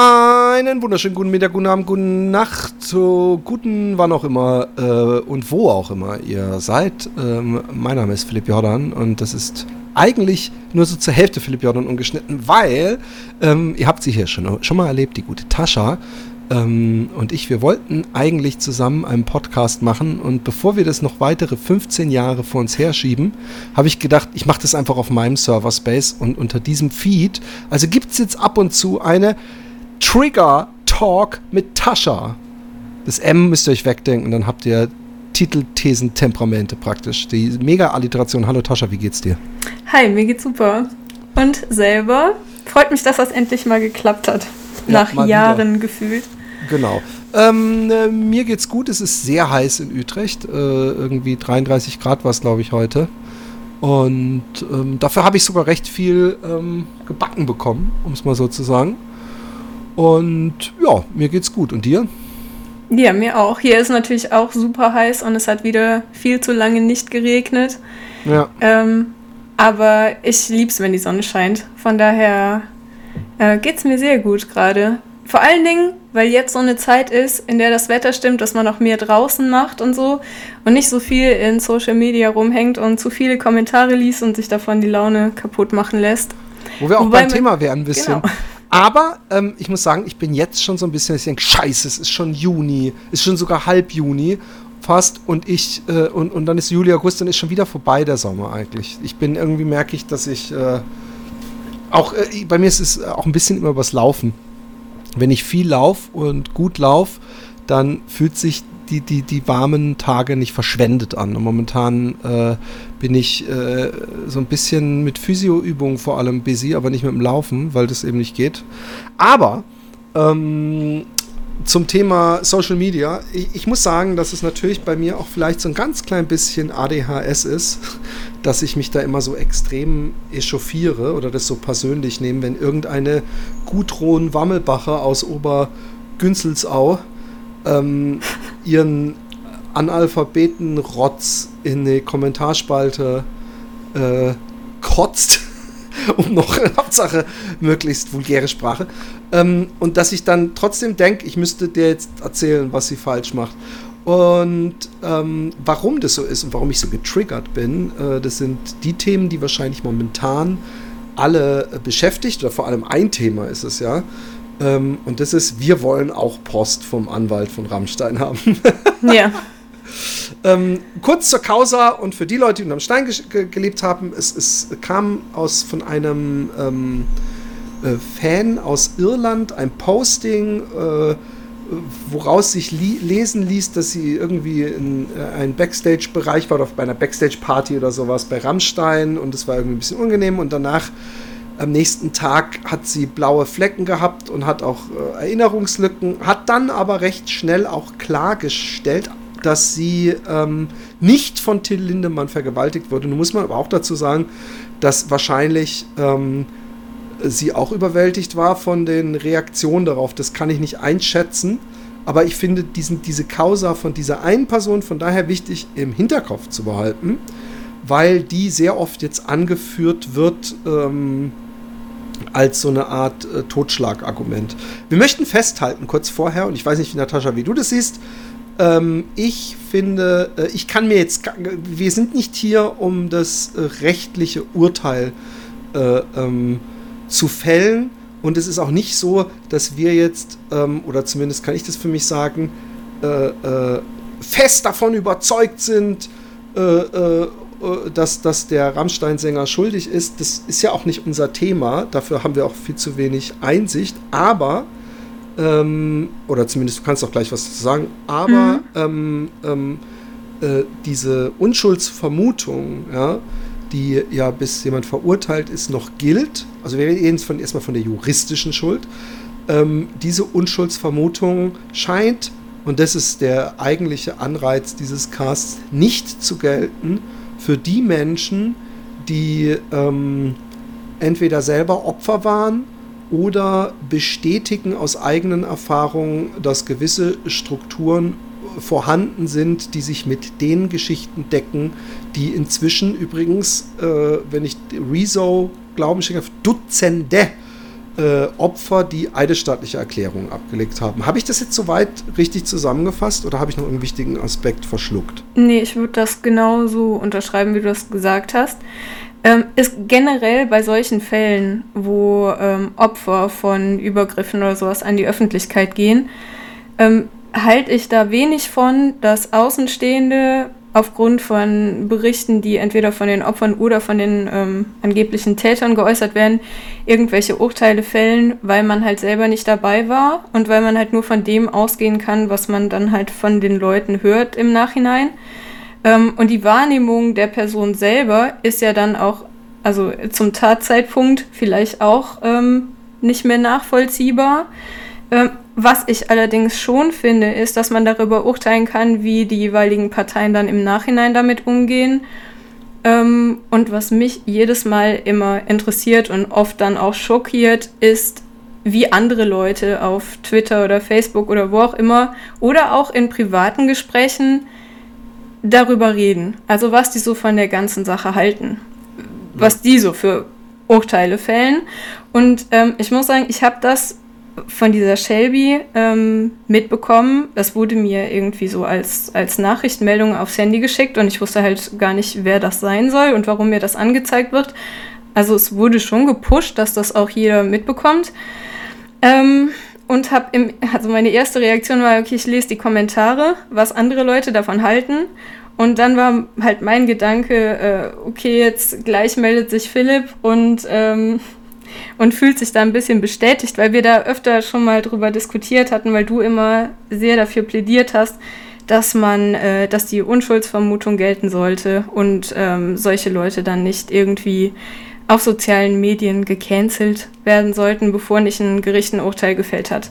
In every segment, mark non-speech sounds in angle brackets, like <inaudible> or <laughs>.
Einen wunderschönen guten Mittag, guten Abend, guten Nacht, so guten wann auch immer äh, und wo auch immer ihr seid. Ähm, mein Name ist Philipp Jordan und das ist eigentlich nur so zur Hälfte Philipp Jordan ungeschnitten, weil ähm, ihr habt sie hier schon, schon mal erlebt, die gute Tascha. Ähm, und ich, wir wollten eigentlich zusammen einen Podcast machen und bevor wir das noch weitere 15 Jahre vor uns herschieben, habe ich gedacht, ich mache das einfach auf meinem Server Space und unter diesem Feed. Also gibt es jetzt ab und zu eine Trigger Talk mit Tascha. Das M müsst ihr euch wegdenken, dann habt ihr Titel, Thesen, Temperamente praktisch. Die Mega-Alliteration. Hallo Tascha, wie geht's dir? Hi, mir geht's super. Und selber? Freut mich, dass das endlich mal geklappt hat. Ja, nach Jahren wieder. gefühlt. Genau. Ähm, äh, mir geht's gut. Es ist sehr heiß in Utrecht. Äh, irgendwie 33 Grad war es, glaube ich, heute. Und ähm, dafür habe ich sogar recht viel ähm, gebacken bekommen, um es mal so zu sagen. Und ja, mir geht's gut. Und dir? Ja, mir auch. Hier ist natürlich auch super heiß und es hat wieder viel zu lange nicht geregnet. Ja. Ähm, aber ich lieb's, wenn die Sonne scheint. Von daher äh, geht's mir sehr gut gerade. Vor allen Dingen, weil jetzt so eine Zeit ist, in der das Wetter stimmt, dass man auch mehr draußen macht und so und nicht so viel in Social Media rumhängt und zu viele Kommentare liest und sich davon die Laune kaputt machen lässt. Wo wir auch Wobei beim Thema wären ein bisschen. Genau. Aber ähm, ich muss sagen, ich bin jetzt schon so ein bisschen, ich denke, scheiße, es ist schon Juni, ist schon sogar halb Juni fast und ich, äh, und, und dann ist Juli, August, dann ist schon wieder vorbei der Sommer eigentlich. Ich bin irgendwie, merke ich, dass ich, äh, auch, äh, bei mir ist es auch ein bisschen immer was Laufen. Wenn ich viel laufe und gut laufe, dann fühlt sich die, die, die warmen Tage nicht verschwendet an. Und momentan äh, bin ich äh, so ein bisschen mit Physioübungen vor allem busy, aber nicht mit dem Laufen, weil das eben nicht geht. Aber ähm, zum Thema Social Media, ich, ich, muss sagen, dass es natürlich bei mir auch vielleicht so ein ganz klein bisschen ADHS ist, <laughs> dass ich mich da immer so extrem echauffiere oder das so persönlich nehme, wenn irgendeine Gudrun Wammelbacher aus Obergünzelsau ähm, ihren Analphabeten-Rotz in die Kommentarspalte äh, kotzt, <laughs> um noch Hauptsache möglichst vulgäre Sprache. Ähm, und dass ich dann trotzdem denke, ich müsste dir jetzt erzählen, was sie falsch macht. Und ähm, warum das so ist und warum ich so getriggert bin, äh, das sind die Themen, die wahrscheinlich momentan alle äh, beschäftigt, oder vor allem ein Thema ist es ja. Ähm, und das ist, wir wollen auch Post vom Anwalt von Rammstein haben. <laughs> ja. <laughs> ähm, kurz zur Causa und für die Leute, die unterm Stein ge gelebt haben, es, es, kam aus von einem ähm, äh, Fan aus Irland ein Posting, äh, woraus sich lesen ließ, dass sie irgendwie in äh, einem Backstage-Bereich war oder bei einer Backstage-Party oder sowas bei Rammstein und es war irgendwie ein bisschen unangenehm und danach am nächsten Tag hat sie blaue Flecken gehabt und hat auch äh, Erinnerungslücken, hat dann aber recht schnell auch klargestellt, dass sie ähm, nicht von Till Lindemann vergewaltigt wurde. Nun muss man aber auch dazu sagen, dass wahrscheinlich ähm, sie auch überwältigt war von den Reaktionen darauf. Das kann ich nicht einschätzen. Aber ich finde diesen, diese Causa von dieser einen Person von daher wichtig im Hinterkopf zu behalten, weil die sehr oft jetzt angeführt wird, ähm, als so eine Art äh, Totschlagargument. Wir möchten festhalten, kurz vorher, und ich weiß nicht, Natascha, wie du das siehst, ähm, ich finde, äh, ich kann mir jetzt, wir sind nicht hier, um das äh, rechtliche Urteil äh, ähm, zu fällen. Und es ist auch nicht so, dass wir jetzt, ähm, oder zumindest kann ich das für mich sagen, äh, äh, fest davon überzeugt sind, dass, dass der Rammstein-Sänger schuldig ist, das ist ja auch nicht unser Thema. Dafür haben wir auch viel zu wenig Einsicht. Aber, ähm, oder zumindest du kannst auch gleich was dazu sagen, aber mhm. ähm, ähm, äh, diese Unschuldsvermutung, ja, die ja bis jemand verurteilt ist, noch gilt, also wir reden von, erstmal von der juristischen Schuld, ähm, diese Unschuldsvermutung scheint, und das ist der eigentliche Anreiz dieses Casts, nicht zu gelten für die Menschen, die ähm, entweder selber Opfer waren oder bestätigen aus eigenen Erfahrungen, dass gewisse Strukturen vorhanden sind, die sich mit den Geschichten decken, die inzwischen übrigens, äh, wenn ich Rezo glauben schenke, Dutzende äh, Opfer, die eidesstattliche Erklärungen abgelegt haben. Habe ich das jetzt soweit richtig zusammengefasst oder habe ich noch einen wichtigen Aspekt verschluckt? Nee, ich würde das genauso unterschreiben, wie du das gesagt hast. Ähm, ist generell bei solchen Fällen, wo ähm, Opfer von Übergriffen oder sowas an die Öffentlichkeit gehen, ähm, halte ich da wenig von, dass Außenstehende aufgrund von Berichten, die entweder von den Opfern oder von den ähm, angeblichen Tätern geäußert werden, irgendwelche Urteile fällen, weil man halt selber nicht dabei war und weil man halt nur von dem ausgehen kann, was man dann halt von den Leuten hört im Nachhinein. Ähm, und die Wahrnehmung der Person selber ist ja dann auch, also zum Tatzeitpunkt vielleicht auch ähm, nicht mehr nachvollziehbar. Ähm, was ich allerdings schon finde, ist, dass man darüber urteilen kann, wie die jeweiligen Parteien dann im Nachhinein damit umgehen. Ähm, und was mich jedes Mal immer interessiert und oft dann auch schockiert, ist, wie andere Leute auf Twitter oder Facebook oder wo auch immer oder auch in privaten Gesprächen darüber reden. Also was die so von der ganzen Sache halten. Was die so für Urteile fällen. Und ähm, ich muss sagen, ich habe das von dieser Shelby ähm, mitbekommen. Das wurde mir irgendwie so als, als Nachrichtenmeldung aufs Handy geschickt und ich wusste halt gar nicht, wer das sein soll und warum mir das angezeigt wird. Also es wurde schon gepusht, dass das auch jeder mitbekommt. Ähm, und habe im, also meine erste Reaktion war, okay, ich lese die Kommentare, was andere Leute davon halten. Und dann war halt mein Gedanke, äh, okay, jetzt gleich meldet sich Philipp und ähm, und fühlt sich da ein bisschen bestätigt, weil wir da öfter schon mal drüber diskutiert hatten, weil du immer sehr dafür plädiert hast, dass man, äh, dass die Unschuldsvermutung gelten sollte und ähm, solche Leute dann nicht irgendwie auf sozialen Medien gecancelt werden sollten, bevor nicht ein Gericht ein Urteil gefällt hat.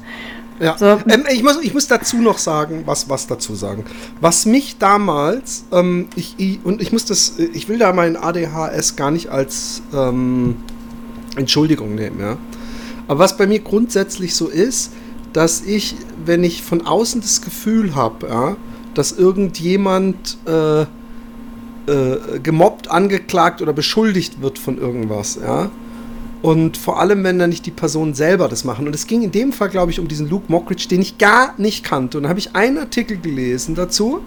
Ja. So. Ähm, ich, muss, ich muss dazu noch sagen, was, was dazu sagen. Was mich damals, ähm, ich, ich, und ich muss das, ich will da mein ADHS gar nicht als ähm, Entschuldigung nehmen, ja. Aber was bei mir grundsätzlich so ist, dass ich, wenn ich von außen das Gefühl habe, ja, dass irgendjemand äh, äh, gemobbt, angeklagt oder beschuldigt wird von irgendwas, ja. Und vor allem, wenn dann nicht die Personen selber das machen. Und es ging in dem Fall, glaube ich, um diesen Luke Mockridge, den ich gar nicht kannte. Und dann habe ich einen Artikel gelesen dazu.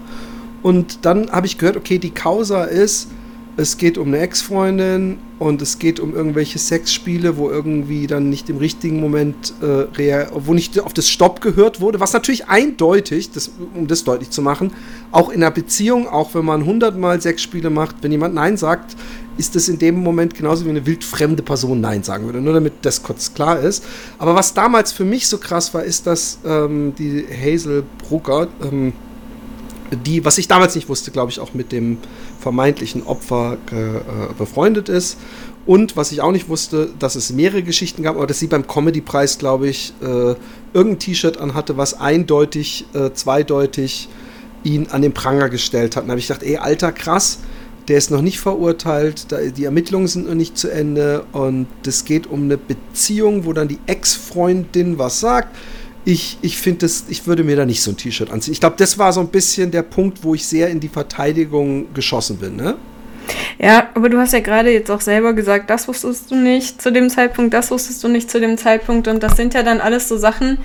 Und dann habe ich gehört, okay, die Causa ist, es geht um eine Ex-Freundin und es geht um irgendwelche Sexspiele, wo irgendwie dann nicht im richtigen Moment, äh, wo nicht auf das Stopp gehört wurde, was natürlich eindeutig, das, um das deutlich zu machen, auch in einer Beziehung, auch wenn man hundertmal Sexspiele macht, wenn jemand Nein sagt, ist das in dem Moment genauso wie eine wildfremde Person Nein sagen würde, nur damit das kurz klar ist. Aber was damals für mich so krass war, ist, dass ähm, die Hazel Brugger, ähm, die, was ich damals nicht wusste, glaube ich, auch mit dem vermeintlichen Opfer äh, befreundet ist. Und was ich auch nicht wusste, dass es mehrere Geschichten gab, aber dass sie beim Comedy-Preis, glaube ich, äh, irgendein T-Shirt anhatte, was eindeutig, äh, zweideutig ihn an den Pranger gestellt hat. Da habe ich gedacht, ey, alter, krass, der ist noch nicht verurteilt, die Ermittlungen sind noch nicht zu Ende und es geht um eine Beziehung, wo dann die Ex-Freundin was sagt ich, ich finde das, ich würde mir da nicht so ein T-Shirt anziehen. Ich glaube, das war so ein bisschen der Punkt, wo ich sehr in die Verteidigung geschossen bin, ne? Ja, aber du hast ja gerade jetzt auch selber gesagt, das wusstest du nicht zu dem Zeitpunkt, das wusstest du nicht zu dem Zeitpunkt und das sind ja dann alles so Sachen,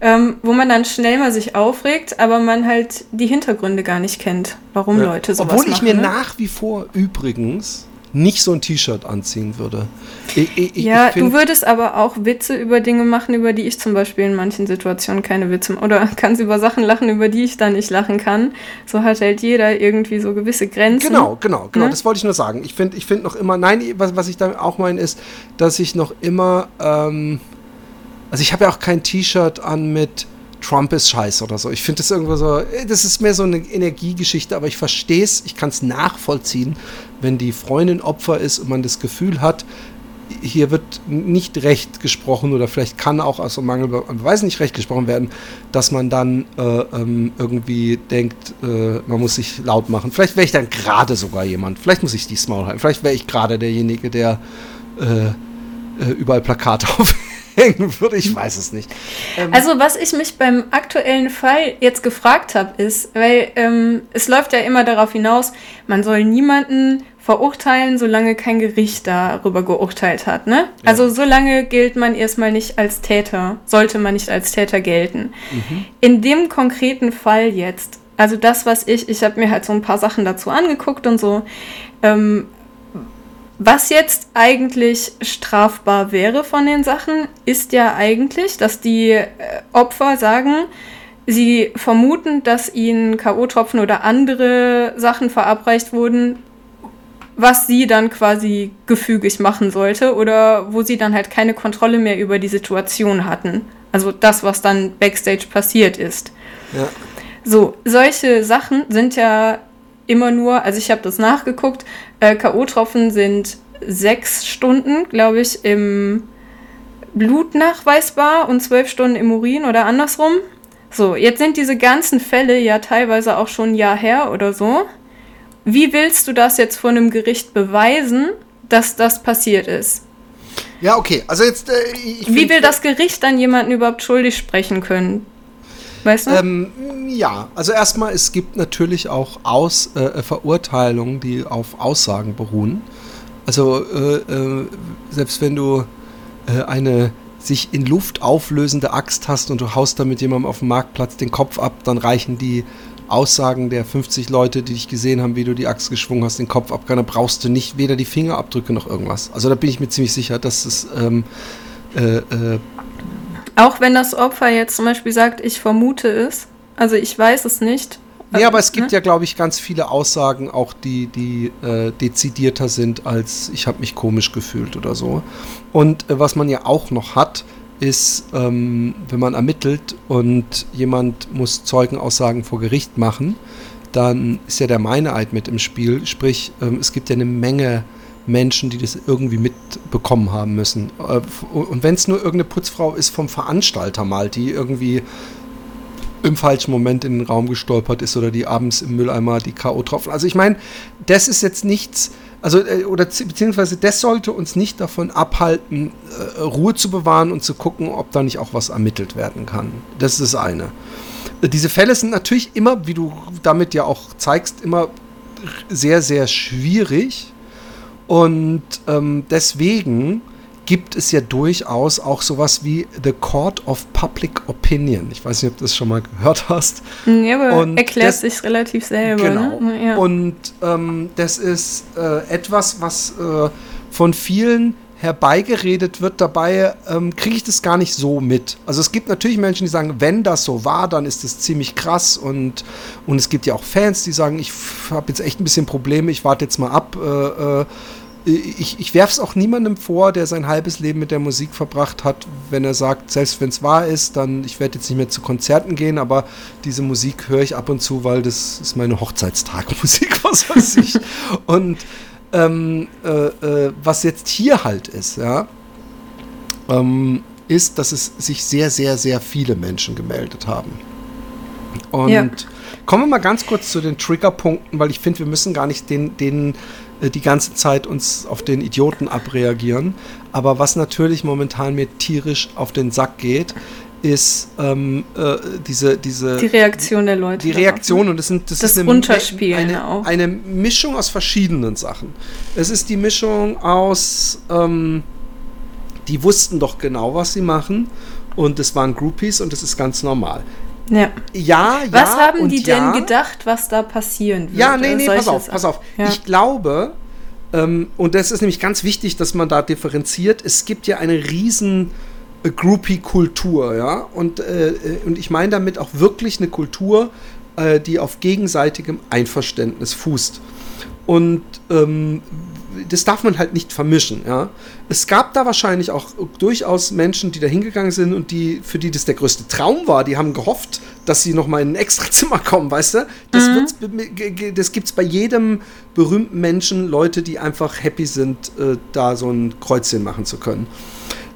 ähm, wo man dann schnell mal sich aufregt, aber man halt die Hintergründe gar nicht kennt, warum ja. Leute sowas Obwohl ich machen, mir ne? nach wie vor übrigens nicht so ein T-Shirt anziehen würde. Ich, ich, ja, du würdest aber auch Witze über Dinge machen, über die ich zum Beispiel in manchen Situationen keine Witze oder <laughs> kannst über Sachen lachen, über die ich dann nicht lachen kann. So hat halt jeder irgendwie so gewisse Grenzen. Genau, genau, genau. Ne? Das wollte ich nur sagen. Ich finde ich find noch immer, nein, was, was ich da auch meine, ist, dass ich noch immer, ähm, also ich habe ja auch kein T-Shirt an mit Trump ist scheiße oder so. Ich finde das irgendwo so, äh, das ist mehr so eine Energiegeschichte, aber ich verstehe es, ich kann es nachvollziehen, wenn die Freundin Opfer ist und man das Gefühl hat, hier wird nicht recht gesprochen oder vielleicht kann auch aus dem Mangel an Beweisen nicht recht gesprochen werden, dass man dann äh, ähm, irgendwie denkt, äh, man muss sich laut machen. Vielleicht wäre ich dann gerade sogar jemand. Vielleicht muss ich die Small halten. Vielleicht wäre ich gerade derjenige, der äh, äh überall Plakate <laughs> auf hängen würde. Ich weiß es nicht. Ähm also was ich mich beim aktuellen Fall jetzt gefragt habe, ist, weil ähm, es läuft ja immer darauf hinaus, man soll niemanden verurteilen, solange kein Gericht darüber geurteilt hat. Ne? Ja. Also solange gilt man erstmal nicht als Täter, sollte man nicht als Täter gelten. Mhm. In dem konkreten Fall jetzt, also das, was ich, ich habe mir halt so ein paar Sachen dazu angeguckt und so, ähm, was jetzt eigentlich strafbar wäre von den Sachen, ist ja eigentlich, dass die äh, Opfer sagen, sie vermuten, dass ihnen K.O.-Tropfen oder andere Sachen verabreicht wurden, was sie dann quasi gefügig machen sollte oder wo sie dann halt keine Kontrolle mehr über die Situation hatten. Also das, was dann backstage passiert ist. Ja. So, solche Sachen sind ja immer nur, also ich habe das nachgeguckt, äh, K.O.-Tropfen sind sechs Stunden, glaube ich, im Blut nachweisbar und zwölf Stunden im Urin oder andersrum. So, jetzt sind diese ganzen Fälle ja teilweise auch schon ein Jahr her oder so. Wie willst du das jetzt vor einem Gericht beweisen, dass das passiert ist? Ja, okay. Also jetzt. Äh, Wie will das Gericht dann jemanden überhaupt schuldig sprechen können? Weißt du? Ähm, ja, also erstmal, es gibt natürlich auch Aus, äh, Verurteilungen, die auf Aussagen beruhen. Also äh, äh, selbst wenn du äh, eine sich in Luft auflösende Axt hast und du haust damit jemandem auf dem Marktplatz den Kopf ab, dann reichen die Aussagen der 50 Leute, die dich gesehen haben, wie du die Axt geschwungen hast, den Kopf ab, dann brauchst du nicht weder die Fingerabdrücke noch irgendwas. Also da bin ich mir ziemlich sicher, dass es ähm, äh, äh, auch wenn das Opfer jetzt zum Beispiel sagt, ich vermute es, also ich weiß es nicht. Ja, aber es gibt ne? ja, glaube ich, ganz viele Aussagen, auch die, die äh, dezidierter sind als ich habe mich komisch gefühlt oder so. Und äh, was man ja auch noch hat, ist, ähm, wenn man ermittelt und jemand muss Zeugenaussagen vor Gericht machen, dann ist ja der Meineid mit im Spiel. Sprich, ähm, es gibt ja eine Menge Menschen, die das irgendwie mitbekommen haben müssen. Äh, und wenn es nur irgendeine Putzfrau ist vom Veranstalter mal, die irgendwie im falschen Moment in den Raum gestolpert ist oder die abends im Mülleimer die K.O. tropfen. Also ich meine, das ist jetzt nichts, also äh, oder beziehungsweise das sollte uns nicht davon abhalten, äh, Ruhe zu bewahren und zu gucken, ob da nicht auch was ermittelt werden kann. Das ist das eine. Diese Fälle sind natürlich immer, wie du damit ja auch zeigst, immer sehr, sehr schwierig. Und ähm, deswegen gibt es ja durchaus auch sowas wie The Court of Public Opinion. Ich weiß nicht, ob du das schon mal gehört hast. Ja, aber und erklärt sich relativ selber. Genau. Ne? Ja. Und ähm, das ist äh, etwas, was äh, von vielen herbeigeredet wird, dabei ähm, kriege ich das gar nicht so mit. Also es gibt natürlich Menschen, die sagen, wenn das so war, dann ist das ziemlich krass und, und es gibt ja auch Fans, die sagen, ich habe jetzt echt ein bisschen Probleme, ich warte jetzt mal ab. Äh, äh, ich, ich werfe es auch niemandem vor, der sein halbes Leben mit der Musik verbracht hat, wenn er sagt, selbst wenn es wahr ist, dann ich werde jetzt nicht mehr zu Konzerten gehen, aber diese Musik höre ich ab und zu, weil das ist meine Hochzeitstagmusik, <laughs> was weiß ich. und ähm, äh, äh, was jetzt hier halt ist, ja, ähm, ist, dass es sich sehr, sehr, sehr viele Menschen gemeldet haben. Und ja. kommen wir mal ganz kurz zu den Triggerpunkten, weil ich finde, wir müssen gar nicht den, den äh, die ganze Zeit uns auf den Idioten abreagieren. Aber was natürlich momentan mir tierisch auf den Sack geht, ist ähm, äh, diese, diese. Die Reaktion der Leute. Die Reaktion und das, sind, das, das ist eine, Unterspielen eine, auch. eine Mischung aus verschiedenen Sachen. Es ist die Mischung aus, ähm, die wussten doch genau, was sie machen und es waren Groupies und das ist ganz normal. Ja. Ja, ja. Was haben die ja. denn gedacht, was da passieren wird? Ja, nee, nee, pass auf, pass auf. Ja. Ich glaube, ähm, und das ist nämlich ganz wichtig, dass man da differenziert, es gibt ja eine riesen Groupie-Kultur, ja. Und, äh, äh, und ich meine damit auch wirklich eine Kultur, äh, die auf gegenseitigem Einverständnis fußt. Und ähm, das darf man halt nicht vermischen, ja. Es gab da wahrscheinlich auch durchaus Menschen, die da hingegangen sind und die, für die das der größte Traum war. Die haben gehofft, dass sie noch mal in ein Extrazimmer <laughs> kommen, weißt du? Das, mhm. das gibt es bei jedem berühmten Menschen, Leute, die einfach happy sind, äh, da so ein Kreuzchen machen zu können.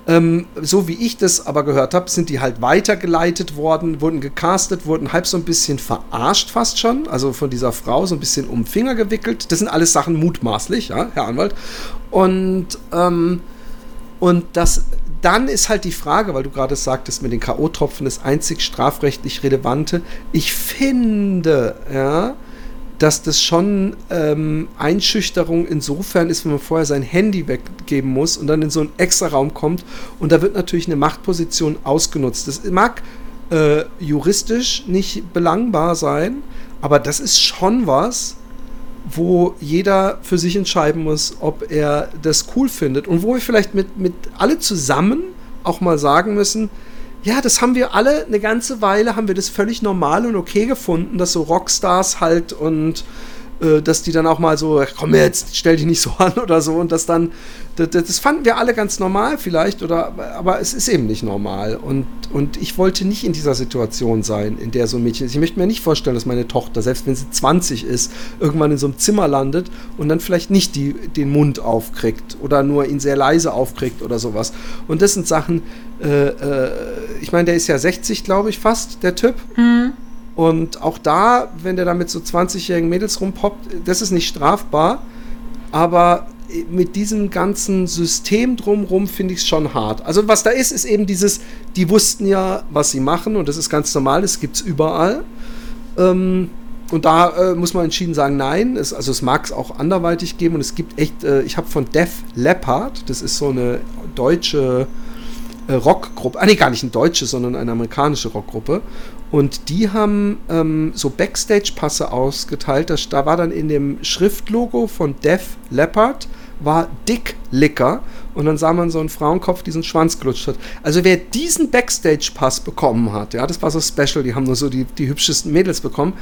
Ähm, so wie ich das aber gehört habe, sind die halt weitergeleitet worden, wurden gecastet, wurden halb so ein bisschen verarscht fast schon, also von dieser Frau so ein bisschen um den Finger gewickelt. Das sind alles Sachen mutmaßlich, ja, Herr Anwalt. Und, ähm, und das, dann ist halt die Frage, weil du gerade sagtest, mit den K.O.-Tropfen das einzig strafrechtlich Relevante. Ich finde, ja, dass das schon ähm, Einschüchterung insofern ist, wenn man vorher sein Handy weggeben muss und dann in so einen Extra-Raum kommt und da wird natürlich eine Machtposition ausgenutzt. Das mag äh, juristisch nicht belangbar sein, aber das ist schon was, wo jeder für sich entscheiden muss, ob er das cool findet und wo wir vielleicht mit, mit alle zusammen auch mal sagen müssen, ja, das haben wir alle eine ganze Weile, haben wir das völlig normal und okay gefunden, dass so Rockstars halt und dass die dann auch mal so, komm jetzt, stell dich nicht so an <laughs> oder so und das dann, das, das, fanden wir alle ganz normal vielleicht, oder, aber es ist eben nicht normal und, und ich wollte nicht in dieser Situation sein, in der so ein Mädchen ist. Ich möchte mir nicht vorstellen, dass meine Tochter, selbst wenn sie 20 ist, irgendwann in so einem Zimmer landet und dann vielleicht nicht die, den Mund aufkriegt oder nur ihn sehr leise aufkriegt oder sowas. Und das sind Sachen, äh, äh, ich meine, der ist ja 60, glaube ich, fast, der Typ. Mhm. Und auch da, wenn der da mit so 20-jährigen Mädels rumpoppt, das ist nicht strafbar. Aber mit diesem ganzen System drumherum finde ich es schon hart. Also was da ist, ist eben dieses, die wussten ja, was sie machen und das ist ganz normal, das gibt es überall. Ähm, und da äh, muss man entschieden sagen, nein. Es, also es mag es auch anderweitig geben und es gibt echt, äh, ich habe von Def Leppard, das ist so eine deutsche äh, Rockgruppe, ah nee, gar nicht eine deutsche, sondern eine amerikanische Rockgruppe. Und die haben ähm, so Backstage-Passe ausgeteilt. Das, da war dann in dem Schriftlogo von Def Leppard war Dick Licker und dann sah man so einen Frauenkopf, diesen Schwanz gelutscht hat. Also wer diesen Backstage-Pass bekommen hat, ja, das war so special, die haben nur so die, die hübschesten Mädels bekommen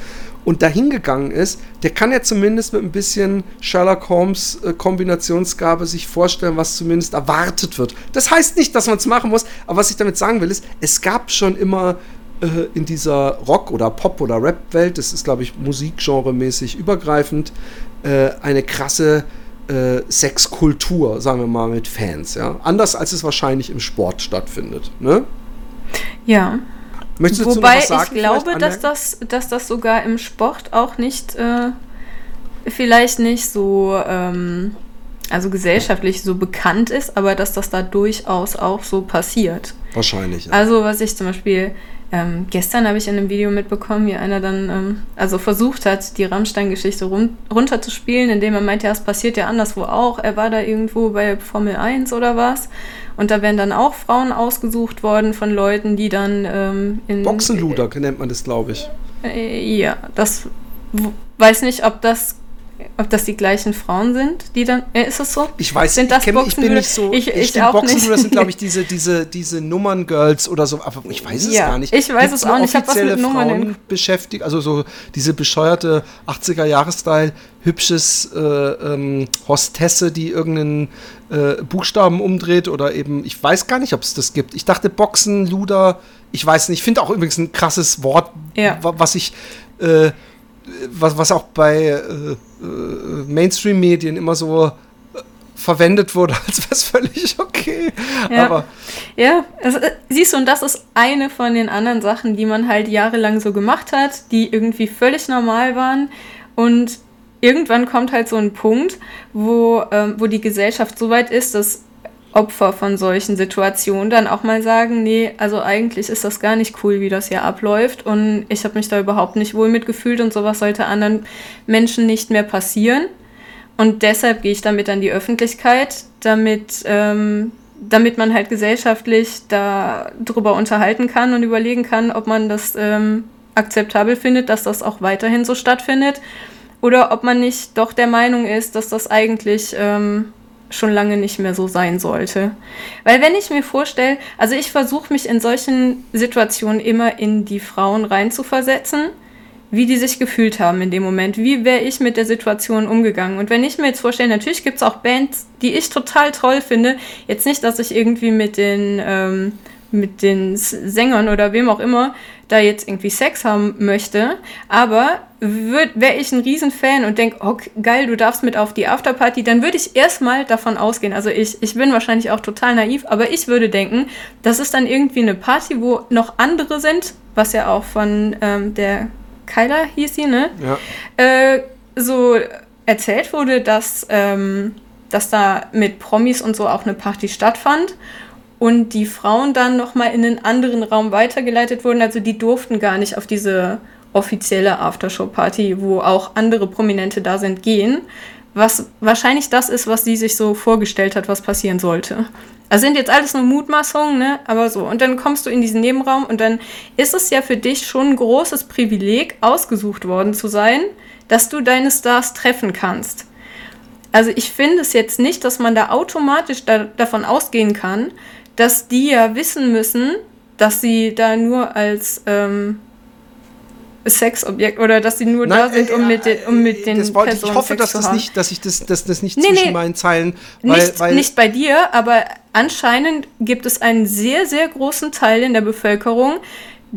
und dahin gegangen ist, der kann ja zumindest mit ein bisschen Sherlock Holmes äh, sich vorstellen, was zumindest erwartet wird. Das heißt nicht, dass man es machen muss, aber was ich damit sagen will, ist, es gab schon immer äh, in dieser Rock- oder Pop- oder Rap-Welt, das ist, glaube ich, musikgenremäßig übergreifend, äh, eine krasse äh, Sexkultur, sagen wir mal, mit Fans. Ja? Anders als es wahrscheinlich im Sport stattfindet. Ne? Ja. Möchtest du Wobei sagen, ich glaube, dass das, dass das sogar im Sport auch nicht, äh, vielleicht nicht so, ähm, also gesellschaftlich so bekannt ist, aber dass das da durchaus auch so passiert. Wahrscheinlich. Ja. Also was ich zum Beispiel ähm, gestern habe ich in einem Video mitbekommen, wie einer dann ähm, also versucht hat, die Rammstein-Geschichte run runterzuspielen, indem er meinte, ja, es passiert ja anderswo auch. Er war da irgendwo bei Formel 1 oder was. Und da wären dann auch Frauen ausgesucht worden von Leuten, die dann ähm, in. Boxenluder äh, nennt man das, glaube ich. Äh, ja, das weiß nicht, ob das ob das die gleichen Frauen sind, die dann. Äh, ist das so? Ich weiß sind das ich, kenn, ich bin nicht so. Ich, ich, ich auch Boxenbrüder sind, glaube ich, <laughs> diese, diese, diese Nummern-Girls oder so. Aber ich weiß es ja, gar nicht. Ich weiß Gibt's es auch nicht. Ich habe was mit Nummern Frauen beschäftigt. Also so diese bescheuerte 80er-Jahres-Style, hübsches äh, ähm, Hostesse, die irgendeinen äh, Buchstaben umdreht oder eben. Ich weiß gar nicht, ob es das gibt. Ich dachte Boxen, Luder. Ich weiß nicht. Ich finde auch übrigens ein krasses Wort, ja. was ich. Äh, was, was auch bei äh, äh, Mainstream-Medien immer so äh, verwendet wurde, <laughs> als wäre es völlig okay. Ja, Aber ja also, siehst du, und das ist eine von den anderen Sachen, die man halt jahrelang so gemacht hat, die irgendwie völlig normal waren. Und irgendwann kommt halt so ein Punkt, wo, ähm, wo die Gesellschaft so weit ist, dass Opfer von solchen Situationen dann auch mal sagen, nee, also eigentlich ist das gar nicht cool, wie das hier abläuft und ich habe mich da überhaupt nicht wohl mitgefühlt und sowas sollte anderen Menschen nicht mehr passieren. Und deshalb gehe ich damit an die Öffentlichkeit, damit, ähm, damit man halt gesellschaftlich darüber unterhalten kann und überlegen kann, ob man das ähm, akzeptabel findet, dass das auch weiterhin so stattfindet oder ob man nicht doch der Meinung ist, dass das eigentlich ähm, schon lange nicht mehr so sein sollte. Weil wenn ich mir vorstelle, also ich versuche mich in solchen Situationen immer in die Frauen reinzuversetzen, wie die sich gefühlt haben in dem Moment. Wie wäre ich mit der Situation umgegangen? Und wenn ich mir jetzt vorstelle, natürlich gibt es auch Bands, die ich total toll finde. Jetzt nicht, dass ich irgendwie mit den, ähm, mit den Sängern oder wem auch immer da jetzt irgendwie Sex haben möchte, aber wäre ich ein Riesenfan und denke, oh, geil, du darfst mit auf die Afterparty, dann würde ich erstmal davon ausgehen, also ich, ich bin wahrscheinlich auch total naiv, aber ich würde denken, das ist dann irgendwie eine Party, wo noch andere sind, was ja auch von ähm, der Kyla hieß sie, ne? Ja. Äh, so erzählt wurde, dass, ähm, dass da mit Promis und so auch eine Party stattfand und die Frauen dann nochmal in einen anderen Raum weitergeleitet wurden. Also die durften gar nicht auf diese offizielle Aftershow-Party, wo auch andere Prominente da sind, gehen, was wahrscheinlich das ist, was sie sich so vorgestellt hat, was passieren sollte. Also sind jetzt alles nur Mutmaßungen, ne? Aber so. Und dann kommst du in diesen Nebenraum und dann ist es ja für dich schon ein großes Privileg, ausgesucht worden zu sein, dass du deine Stars treffen kannst. Also ich finde es jetzt nicht, dass man da automatisch da, davon ausgehen kann, dass die ja wissen müssen, dass sie da nur als ähm, Sexobjekt oder dass sie nur Nein, da sind, um, äh, mit, den, um mit den das wollte Personen Ich hoffe, Sex dass, das nicht, dass ich das, dass das nicht nee, zwischen nee, meinen Zeilen. Weil, nicht, weil nicht bei dir, aber anscheinend gibt es einen sehr, sehr großen Teil in der Bevölkerung,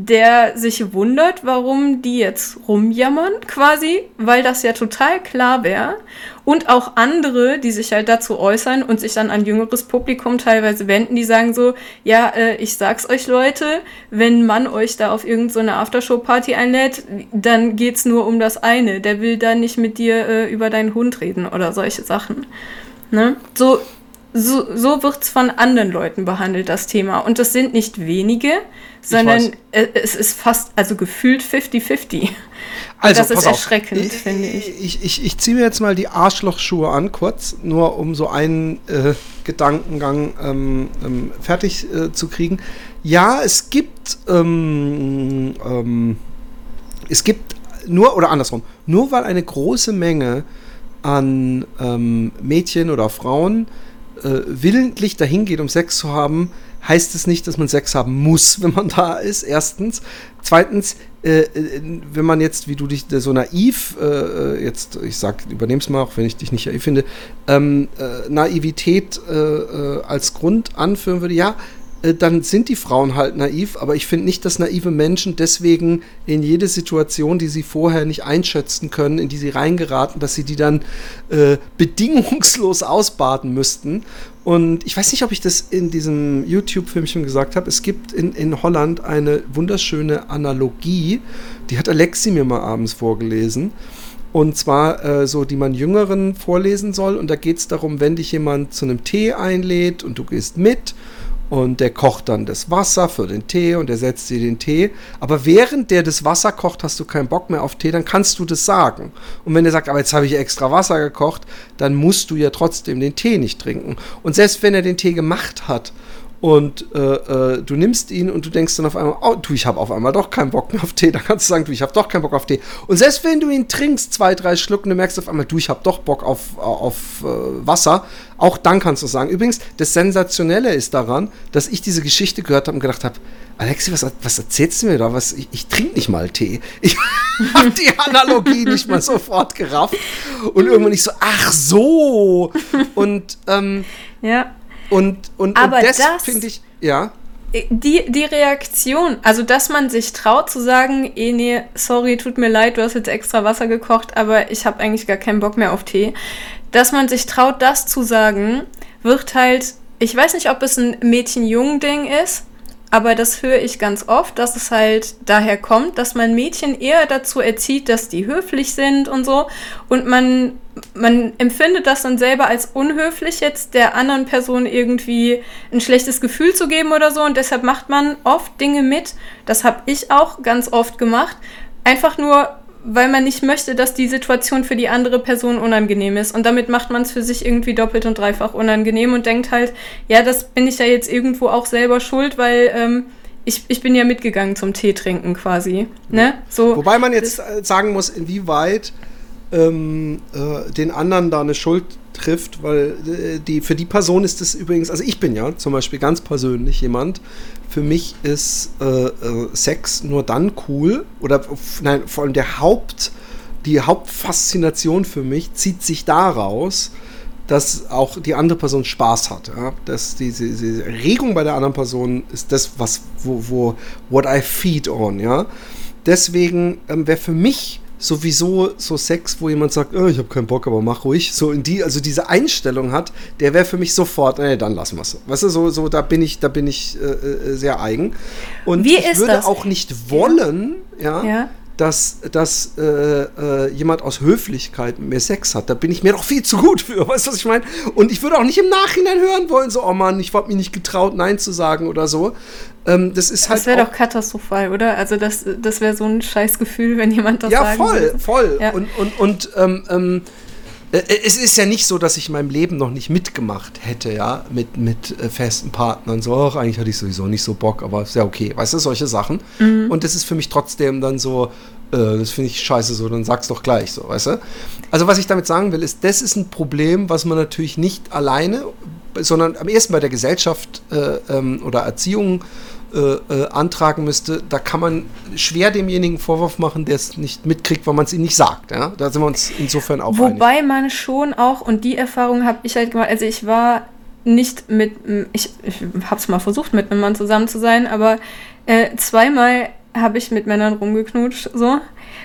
der sich wundert, warum die jetzt rumjammern, quasi, weil das ja total klar wäre. Und auch andere, die sich halt dazu äußern und sich dann an jüngeres Publikum teilweise wenden, die sagen so, ja, äh, ich sag's euch Leute, wenn man euch da auf irgendeine so Aftershow-Party einlädt, dann geht's nur um das eine. Der will da nicht mit dir äh, über deinen Hund reden oder solche Sachen. Ne? So, so, so wird es von anderen Leuten behandelt, das Thema. Und das sind nicht wenige, sondern es ist fast, also gefühlt 50-50. Also, das ist erschreckend, ich, finde ich. Ich, ich, ich ziehe mir jetzt mal die Arschlochschuhe an, kurz, nur um so einen äh, Gedankengang ähm, ähm, fertig äh, zu kriegen. Ja, es gibt, ähm, ähm es gibt nur, oder andersrum, nur weil eine große Menge an ähm, Mädchen oder Frauen äh, willentlich dahin geht, um Sex zu haben, heißt es nicht, dass man Sex haben muss, <laughs> wenn man da ist, erstens. Zweitens, äh, äh wenn man jetzt, wie du dich so naiv, äh, äh jetzt, ich sag, übernehm's mal, auch wenn ich dich nicht naiv finde, ähm, äh, Naivität als Grund anführen würde, ja, äh, dann sind die Frauen halt naiv, aber ich finde nicht, dass naive Menschen deswegen in jede Situation, die sie vorher nicht einschätzen können, in die sie reingeraten, dass sie die dann äh, <laughs> bedingungslos ausbaden müssten. Und ich weiß nicht, ob ich das in diesem YouTube-Filmchen gesagt habe. Es gibt in, in Holland eine wunderschöne Analogie, die hat Alexi mir mal abends vorgelesen. Und zwar äh, so, die man Jüngeren vorlesen soll. Und da geht es darum, wenn dich jemand zu einem Tee einlädt und du gehst mit und der kocht dann das Wasser für den Tee und er setzt dir den Tee. Aber während der das Wasser kocht, hast du keinen Bock mehr auf Tee, dann kannst du das sagen. Und wenn er sagt, aber jetzt habe ich extra Wasser gekocht, dann musst du ja trotzdem den Tee nicht trinken. Und selbst wenn er den Tee gemacht hat und äh, äh, du nimmst ihn und du denkst dann auf einmal, oh, du, ich habe auf einmal doch keinen Bock mehr auf Tee. <laughs> Dann kannst du sagen, du, ich habe doch keinen Bock auf Tee. Und selbst wenn du ihn trinkst, zwei, drei Schluck, und du merkst auf einmal, du, ich habe doch Bock auf, auf äh, Wasser, auch dann kannst du sagen. Übrigens, das Sensationelle ist daran, dass ich diese Geschichte gehört habe und gedacht habe, Alexi, was, was erzählst du mir da? Was, ich, ich trinke nicht mal Tee. <laughs> Ich habe die Analogie nicht mal sofort gerafft. Und irgendwann nicht so, ach so. Und ähm, ja. Und, und, Aber und das, das finde ich, ja. Die, die Reaktion, also dass man sich traut zu sagen, eh nee, sorry, tut mir leid, du hast jetzt extra Wasser gekocht, aber ich habe eigentlich gar keinen Bock mehr auf Tee. Dass man sich traut, das zu sagen, wird halt, ich weiß nicht, ob es ein Mädchen-Jung-Ding ist, aber das höre ich ganz oft, dass es halt daher kommt, dass man Mädchen eher dazu erzieht, dass die höflich sind und so. Und man, man empfindet das dann selber als unhöflich, jetzt der anderen Person irgendwie ein schlechtes Gefühl zu geben oder so. Und deshalb macht man oft Dinge mit. Das habe ich auch ganz oft gemacht. Einfach nur, weil man nicht möchte, dass die Situation für die andere Person unangenehm ist. Und damit macht man es für sich irgendwie doppelt und dreifach unangenehm und denkt halt, ja, das bin ich ja jetzt irgendwo auch selber schuld, weil ähm, ich, ich bin ja mitgegangen zum Tee trinken quasi. Ne? So, Wobei man jetzt sagen muss, inwieweit ähm, äh, den anderen da eine Schuld trifft, weil äh, die, für die Person ist es übrigens, also ich bin ja zum Beispiel ganz persönlich jemand, für mich ist äh, äh, Sex nur dann cool oder nein, vor allem der Haupt, die Hauptfaszination für mich zieht sich daraus, dass auch die andere Person Spaß hat. Ja? Dass diese, diese Regung bei der anderen Person ist das, was, wo, wo, what I feed on, ja. Deswegen ähm, wäre für mich sowieso so Sex, wo jemand sagt, oh, ich habe keinen Bock, aber mach ruhig, so in die, also diese Einstellung hat, der wäre für mich sofort, nee, dann lassen wir es. Weißt du, so, so da bin ich, da bin ich äh, äh, sehr eigen. Und Wie ich würde das? auch nicht wollen, ja, ja, dass, dass äh, äh, jemand aus Höflichkeit mit mir Sex hat. Da bin ich mir doch viel zu gut für, <laughs> weißt du, was ich meine? Und ich würde auch nicht im Nachhinein hören wollen, so, oh Mann, ich habe mich nicht getraut, Nein zu sagen oder so. Ähm, das ist halt. Das wäre doch katastrophal, oder? Also, das, das wäre so ein scheiß Gefühl, wenn jemand das ja, sagen voll, würde. voll. Ja. Und, und, und ähm, ähm, äh, es ist ja nicht so, dass ich in meinem Leben noch nicht mitgemacht hätte, ja, mit, mit äh, festen Partnern. So, ach, eigentlich hatte ich sowieso nicht so Bock, aber ist ja okay, weißt du, solche Sachen. Mhm. Und das ist für mich trotzdem dann so, äh, das finde ich scheiße so, dann sag's doch gleich so, weißt du. Also, was ich damit sagen will, ist, das ist ein Problem, was man natürlich nicht alleine, sondern am ersten bei der Gesellschaft äh, ähm, oder Erziehung äh, äh, antragen müsste, da kann man schwer demjenigen Vorwurf machen, der es nicht mitkriegt, weil man es ihm nicht sagt. Ja? Da sind wir uns insofern auch Wobei einig. man schon auch, und die Erfahrung habe ich halt gemacht, also ich war nicht mit, ich, ich habe es mal versucht, mit einem Mann zusammen zu sein, aber äh, zweimal habe ich mit Männern rumgeknutscht, so.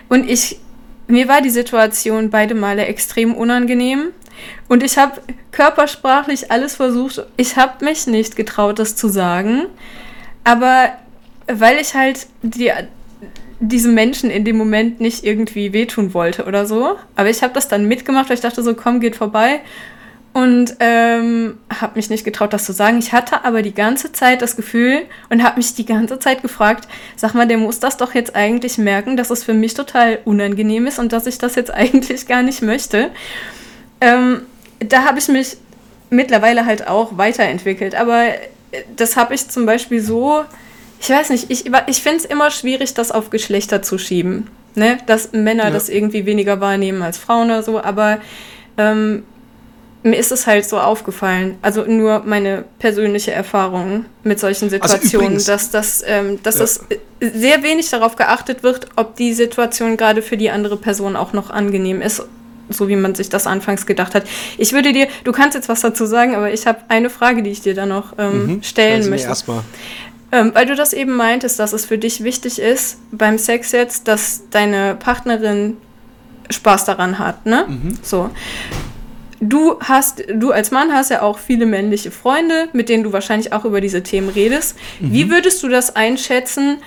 Und ich, mir war die Situation beide Male extrem unangenehm. Und ich habe körpersprachlich alles versucht. Ich habe mich nicht getraut, das zu sagen. Aber weil ich halt die, diesem Menschen in dem Moment nicht irgendwie wehtun wollte oder so. Aber ich habe das dann mitgemacht, weil ich dachte so, komm, geht vorbei. Und ähm, habe mich nicht getraut, das zu sagen. Ich hatte aber die ganze Zeit das Gefühl und habe mich die ganze Zeit gefragt, sag mal, der muss das doch jetzt eigentlich merken, dass es für mich total unangenehm ist und dass ich das jetzt <laughs> eigentlich gar nicht möchte. Ähm, da habe ich mich mittlerweile halt auch weiterentwickelt. Aber das habe ich zum Beispiel so, ich weiß nicht, ich, ich finde es immer schwierig, das auf Geschlechter zu schieben. Ne? Dass Männer ja. das irgendwie weniger wahrnehmen als Frauen oder so, aber ähm, mir ist es halt so aufgefallen, also nur meine persönliche Erfahrung mit solchen also Situationen, also dass, das, ähm, dass ja. das sehr wenig darauf geachtet wird, ob die Situation gerade für die andere Person auch noch angenehm ist so wie man sich das anfangs gedacht hat. Ich würde dir, du kannst jetzt was dazu sagen, aber ich habe eine Frage, die ich dir da noch ähm, mhm, stellen möchte. Erstmal. Ähm, weil du das eben meintest, dass es für dich wichtig ist beim Sex jetzt, dass deine Partnerin Spaß daran hat, ne? Mhm. So. Du hast, du als Mann hast ja auch viele männliche Freunde, mit denen du wahrscheinlich auch über diese Themen redest. Mhm. Wie würdest du das einschätzen?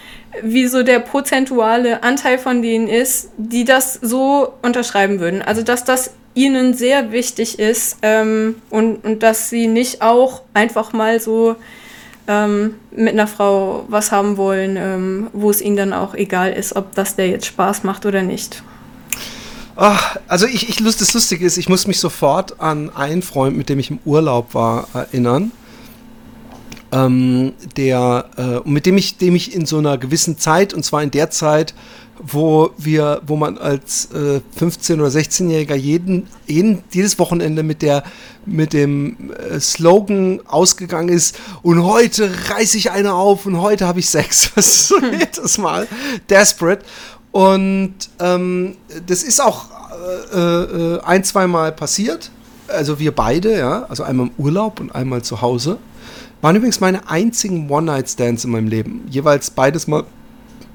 wie so der prozentuale Anteil von denen ist, die das so unterschreiben würden. Also dass das ihnen sehr wichtig ist ähm, und, und dass sie nicht auch einfach mal so ähm, mit einer Frau was haben wollen, ähm, wo es ihnen dann auch egal ist, ob das der jetzt Spaß macht oder nicht. Ach, also ich, ich das Lustige ist, ich muss mich sofort an einen Freund, mit dem ich im Urlaub war, erinnern ähm, der, äh, mit dem ich, dem ich in so einer gewissen Zeit, und zwar in der Zeit, wo wir, wo man als äh, 15- oder 16-Jähriger jeden, jeden, jedes Wochenende mit der, mit dem äh, Slogan ausgegangen ist und heute reiße ich eine auf und heute habe ich Sex. Das ist so jedes Mal. Desperate. Und ähm, das ist auch äh, äh, ein, zweimal passiert. Also wir beide, ja, also einmal im Urlaub und einmal zu Hause. Waren übrigens meine einzigen One-Night-Stands in meinem Leben. Jeweils beides mal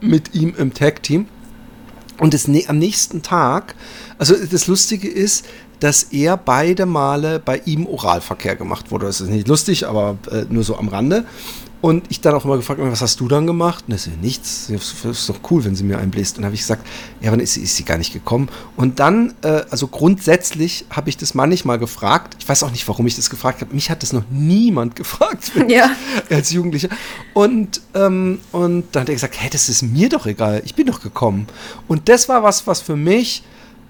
mit ihm im Tag-Team. Und das, am nächsten Tag, also das Lustige ist, dass er beide Male bei ihm Oralverkehr gemacht wurde. Das ist nicht lustig, aber äh, nur so am Rande. Und ich dann auch immer gefragt, was hast du dann gemacht? Und er so, nichts, das ist doch cool, wenn sie mir einbläst. Und dann habe ich gesagt, ja, dann ist sie, ist sie gar nicht gekommen. Und dann, äh, also grundsätzlich habe ich das manchmal gefragt. Ich weiß auch nicht, warum ich das gefragt habe. Mich hat das noch niemand <laughs> gefragt ja. als Jugendlicher. Und, ähm, und dann hat er gesagt, hey, das ist mir doch egal, ich bin doch gekommen. Und das war was, was für mich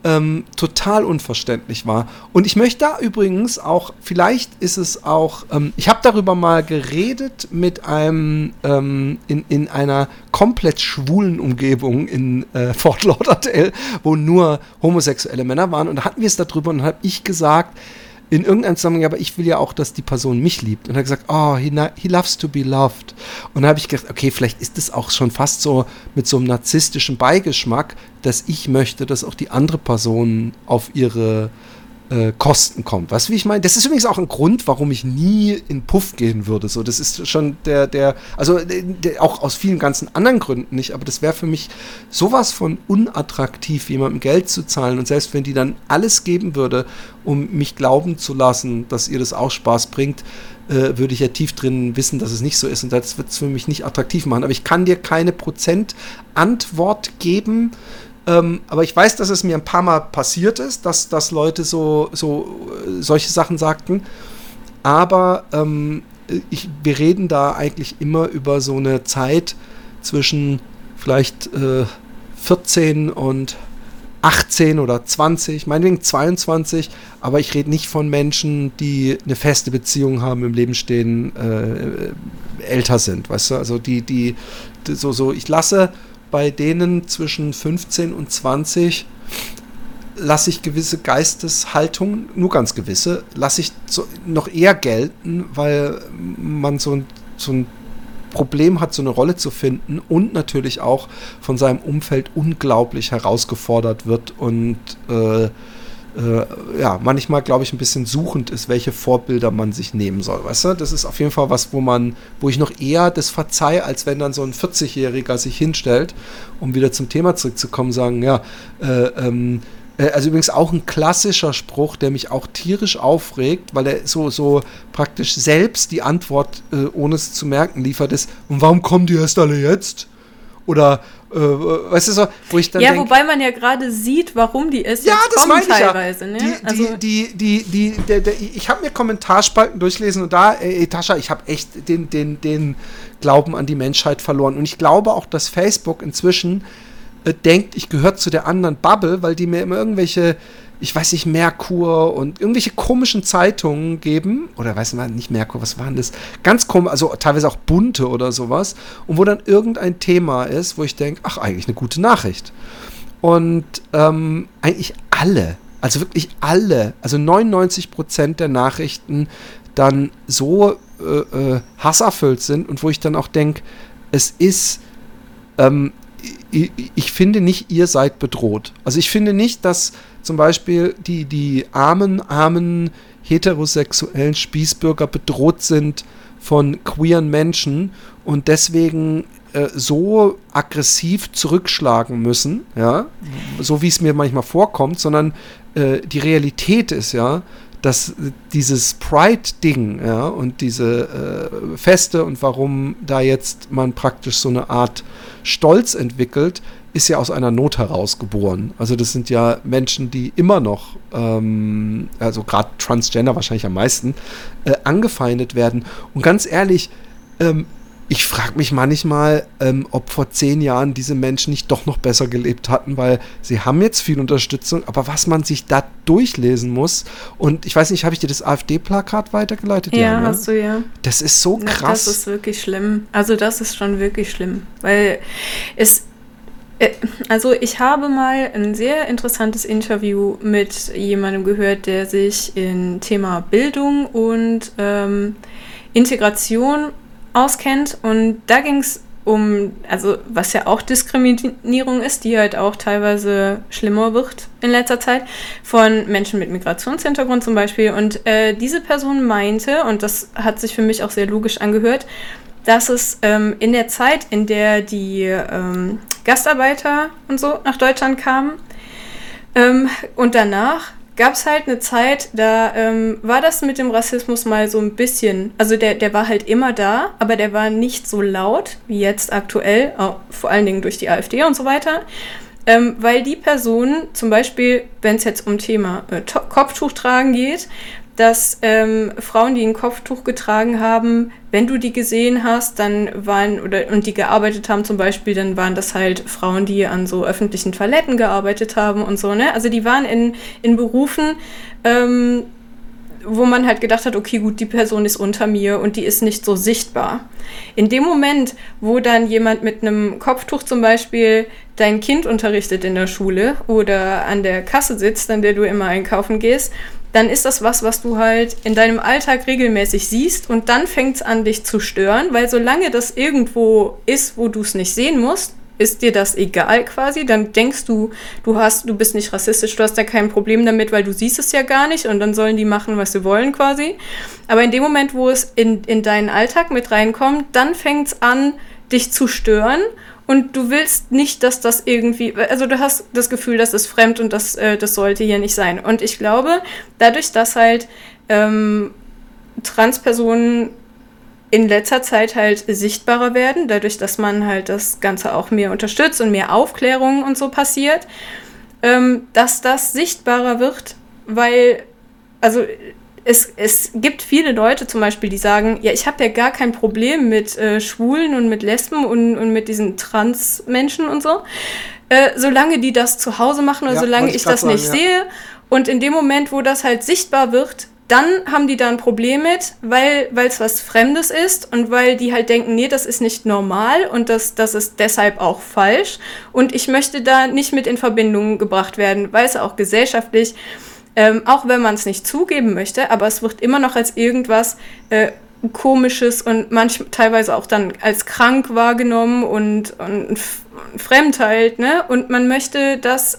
ähm, total unverständlich war. Und ich möchte da übrigens auch, vielleicht ist es auch, ähm, ich habe darüber mal geredet mit einem, ähm, in, in einer komplett schwulen Umgebung in äh, <laughs> Fort Lauderdale, wo nur homosexuelle Männer waren. Und da hatten wir es darüber und habe ich gesagt, in irgendeinem Zusammenhang, aber ich will ja auch, dass die Person mich liebt. Und er hat gesagt, oh, he, he loves to be loved. Und dann habe ich gedacht, okay, vielleicht ist es auch schon fast so mit so einem narzisstischen Beigeschmack, dass ich möchte, dass auch die andere Person auf ihre äh, Kosten kommt. Weißt du, wie ich meine? Das ist übrigens auch ein Grund, warum ich nie in Puff gehen würde. So, das ist schon der, der, also der, auch aus vielen ganzen anderen Gründen nicht, aber das wäre für mich sowas von unattraktiv, jemandem Geld zu zahlen. Und selbst wenn die dann alles geben würde, um mich glauben zu lassen, dass ihr das auch Spaß bringt, äh, würde ich ja tief drin wissen, dass es nicht so ist. Und das wird es für mich nicht attraktiv machen. Aber ich kann dir keine Prozentantwort geben. Ähm, aber ich weiß, dass es mir ein paar Mal passiert ist, dass, dass Leute so, so äh, solche Sachen sagten. Aber ähm, ich, wir reden da eigentlich immer über so eine Zeit zwischen vielleicht äh, 14 und 18 oder 20, meinetwegen 22, aber ich rede nicht von Menschen, die eine feste Beziehung haben, im Leben stehen, äh, älter sind, weißt du? Also die, die, die, so, so, ich lasse bei denen zwischen 15 und 20 lasse ich gewisse Geisteshaltungen, nur ganz gewisse, lasse ich so noch eher gelten, weil man so ein, so ein Problem hat, so eine Rolle zu finden und natürlich auch von seinem Umfeld unglaublich herausgefordert wird und äh, äh, ja, manchmal, glaube ich, ein bisschen suchend ist, welche Vorbilder man sich nehmen soll. Weißt du, das ist auf jeden Fall was, wo man, wo ich noch eher das verzeih, als wenn dann so ein 40-Jähriger sich hinstellt, um wieder zum Thema zurückzukommen, sagen, ja, äh, ähm, äh, also übrigens auch ein klassischer Spruch, der mich auch tierisch aufregt, weil er so, so praktisch selbst die Antwort, äh, ohne es zu merken, liefert ist, und warum kommen die erst alle jetzt? Oder äh, weißt du so, wo ich dann Ja, denk, wobei man ja gerade sieht, warum die es ja, das kommen teilweise. Ja. Ne? Die, also die, die, die, die, der, der, ich habe mir Kommentarspalten durchlesen und da, ey, Tascha, ich habe echt den, den, den Glauben an die Menschheit verloren. Und ich glaube auch, dass Facebook inzwischen äh, denkt, ich gehöre zu der anderen Bubble, weil die mir immer irgendwelche, ich weiß nicht, Merkur und irgendwelche komischen Zeitungen geben. Oder weiß man nicht Merkur, was waren das? Ganz komisch, also teilweise auch bunte oder sowas. Und wo dann irgendein Thema ist, wo ich denke, ach, eigentlich eine gute Nachricht. Und ähm, eigentlich alle, also wirklich alle, also 99 Prozent der Nachrichten dann so äh, äh, hasserfüllt sind und wo ich dann auch denke, es ist ähm, ich, ich, finde nicht, ihr seid bedroht. Also ich finde nicht, dass zum Beispiel die, die armen, armen heterosexuellen Spießbürger bedroht sind von queeren Menschen und deswegen äh, so aggressiv zurückschlagen müssen, ja, so wie es mir manchmal vorkommt, sondern äh, die Realität ist ja, dass dieses Pride-Ding, ja, und diese äh, Feste und warum da jetzt man praktisch so eine Art Stolz entwickelt, ist ja aus einer Not heraus geboren. Also das sind ja Menschen, die immer noch, ähm, also gerade Transgender wahrscheinlich am meisten, äh, angefeindet werden. Und ganz ehrlich, ähm, ich frage mich manchmal, ähm, ob vor zehn Jahren diese Menschen nicht doch noch besser gelebt hatten, weil sie haben jetzt viel Unterstützung, aber was man sich da durchlesen muss und ich weiß nicht, habe ich dir das AfD-Plakat weitergeleitet? Ja, ja ne? hast du ja. Das ist so krass. Das ist wirklich schlimm. Also das ist schon wirklich schlimm, weil es also ich habe mal ein sehr interessantes Interview mit jemandem gehört, der sich in Thema Bildung und ähm, Integration auskennt. Und da ging es um, also was ja auch Diskriminierung ist, die halt auch teilweise schlimmer wird in letzter Zeit, von Menschen mit Migrationshintergrund zum Beispiel. Und äh, diese Person meinte, und das hat sich für mich auch sehr logisch angehört, dass es ähm, in der Zeit, in der die ähm, Gastarbeiter und so nach Deutschland kamen ähm, und danach gab es halt eine Zeit, da ähm, war das mit dem Rassismus mal so ein bisschen, also der, der war halt immer da, aber der war nicht so laut wie jetzt aktuell, vor allen Dingen durch die AfD und so weiter. Ähm, weil die Personen, zum Beispiel, wenn es jetzt um Thema äh, Kopftuch tragen geht, dass ähm, Frauen, die ein Kopftuch getragen haben, wenn du die gesehen hast, dann waren, oder und die gearbeitet haben zum Beispiel, dann waren das halt Frauen, die an so öffentlichen Toiletten gearbeitet haben und so, ne? Also die waren in, in Berufen, ähm, wo man halt gedacht hat, okay, gut, die Person ist unter mir und die ist nicht so sichtbar. In dem Moment, wo dann jemand mit einem Kopftuch zum Beispiel dein Kind unterrichtet in der Schule oder an der Kasse sitzt, an der du immer einkaufen gehst, dann ist das was, was du halt in deinem Alltag regelmäßig siehst und dann fängt es an, dich zu stören, weil solange das irgendwo ist, wo du es nicht sehen musst, ist dir das egal quasi, dann denkst du, du hast, du bist nicht rassistisch, du hast da kein Problem damit, weil du siehst es ja gar nicht und dann sollen die machen, was sie wollen quasi. Aber in dem Moment, wo es in, in deinen Alltag mit reinkommt, dann fängt es an, dich zu stören und du willst nicht, dass das irgendwie, also du hast das Gefühl, das ist fremd und das, äh, das sollte hier nicht sein. Und ich glaube, dadurch, dass halt ähm, Transpersonen in letzter Zeit halt sichtbarer werden, dadurch, dass man halt das Ganze auch mehr unterstützt und mehr Aufklärung und so passiert, ähm, dass das sichtbarer wird, weil, also es, es gibt viele Leute zum Beispiel, die sagen, ja, ich habe ja gar kein Problem mit äh, Schwulen und mit Lesben und, und mit diesen Trans-Menschen und so, äh, solange die das zu Hause machen oder ja, solange ich, ich das sagen, nicht ja. sehe. Und in dem Moment, wo das halt sichtbar wird, dann haben die da ein Problem mit, weil es was Fremdes ist und weil die halt denken, nee, das ist nicht normal und das, das ist deshalb auch falsch. Und ich möchte da nicht mit in Verbindung gebracht werden, weil es auch gesellschaftlich, ähm, auch wenn man es nicht zugeben möchte, aber es wird immer noch als irgendwas äh, Komisches und manchmal teilweise auch dann als krank wahrgenommen und, und Fremdheit, ne? Und man möchte das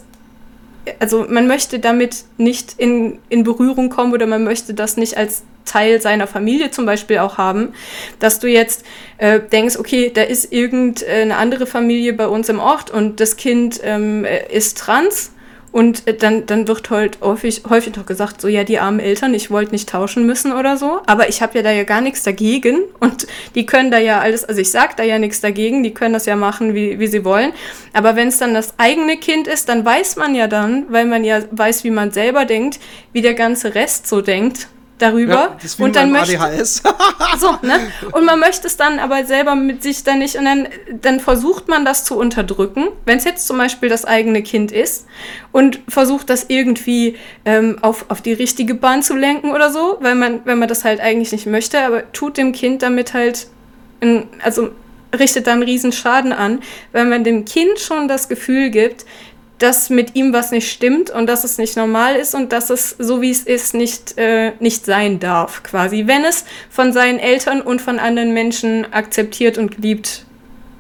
also man möchte damit nicht in, in Berührung kommen oder man möchte das nicht als Teil seiner Familie zum Beispiel auch haben, dass du jetzt äh, denkst, okay, da ist irgendeine andere Familie bei uns im Ort und das Kind ähm, ist trans und äh, dann, dann wird halt häufig, häufig doch gesagt, so ja, die armen Eltern, ich wollte nicht tauschen müssen oder so. Aber ich habe ja da ja gar nichts dagegen. Und die können da ja alles, also ich sage da ja nichts dagegen, die können das ja machen, wie, wie sie wollen. Aber wenn es dann das eigene Kind ist, dann weiß man ja dann, weil man ja weiß, wie man selber denkt, wie der ganze Rest so denkt darüber. Ja, und dann möchte <laughs> so, ne? Und man möchte es dann aber selber mit sich dann nicht. Und dann, dann versucht man das zu unterdrücken, wenn es jetzt zum Beispiel das eigene Kind ist und versucht das irgendwie ähm, auf, auf die richtige Bahn zu lenken oder so, weil man, wenn man das halt eigentlich nicht möchte, aber tut dem Kind damit halt, in, also richtet dann riesen Schaden an, weil man dem Kind schon das Gefühl gibt, dass mit ihm was nicht stimmt und dass es nicht normal ist und dass es so wie es ist nicht, äh, nicht sein darf, quasi. Wenn es von seinen Eltern und von anderen Menschen akzeptiert und geliebt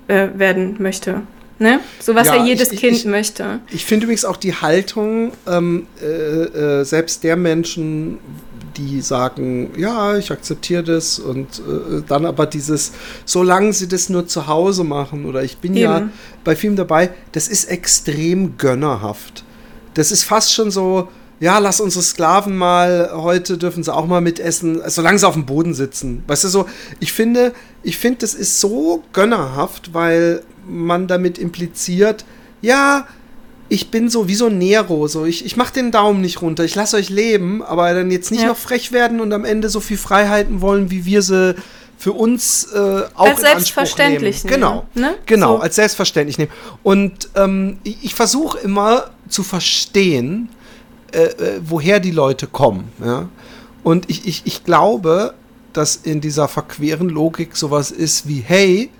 äh, werden möchte. Ne? So was ja, ja jedes ich, Kind ich, möchte. Ich finde übrigens auch die Haltung ähm, äh, äh selbst der Menschen, die sagen, ja, ich akzeptiere das und äh, dann aber dieses, solange sie das nur zu Hause machen oder ich bin Eben. ja bei vielen dabei, das ist extrem gönnerhaft. Das ist fast schon so, ja, lass unsere Sklaven mal, heute dürfen sie auch mal mitessen, solange sie auf dem Boden sitzen. Weißt du, so, ich finde, ich finde, das ist so gönnerhaft, weil man damit impliziert, ja, ich bin so wie so Nero, so ich, ich mache den Daumen nicht runter, ich lasse euch leben, aber dann jetzt nicht ja. noch frech werden und am Ende so viel Freiheiten wollen, wie wir sie für uns äh, auch als in selbstverständlich nehmen. Genau, ne? genau, so. als selbstverständlich nehmen. Und ähm, ich, ich versuche immer zu verstehen, äh, äh, woher die Leute kommen. Ja? Und ich, ich, ich glaube, dass in dieser verqueren Logik sowas ist wie, hey,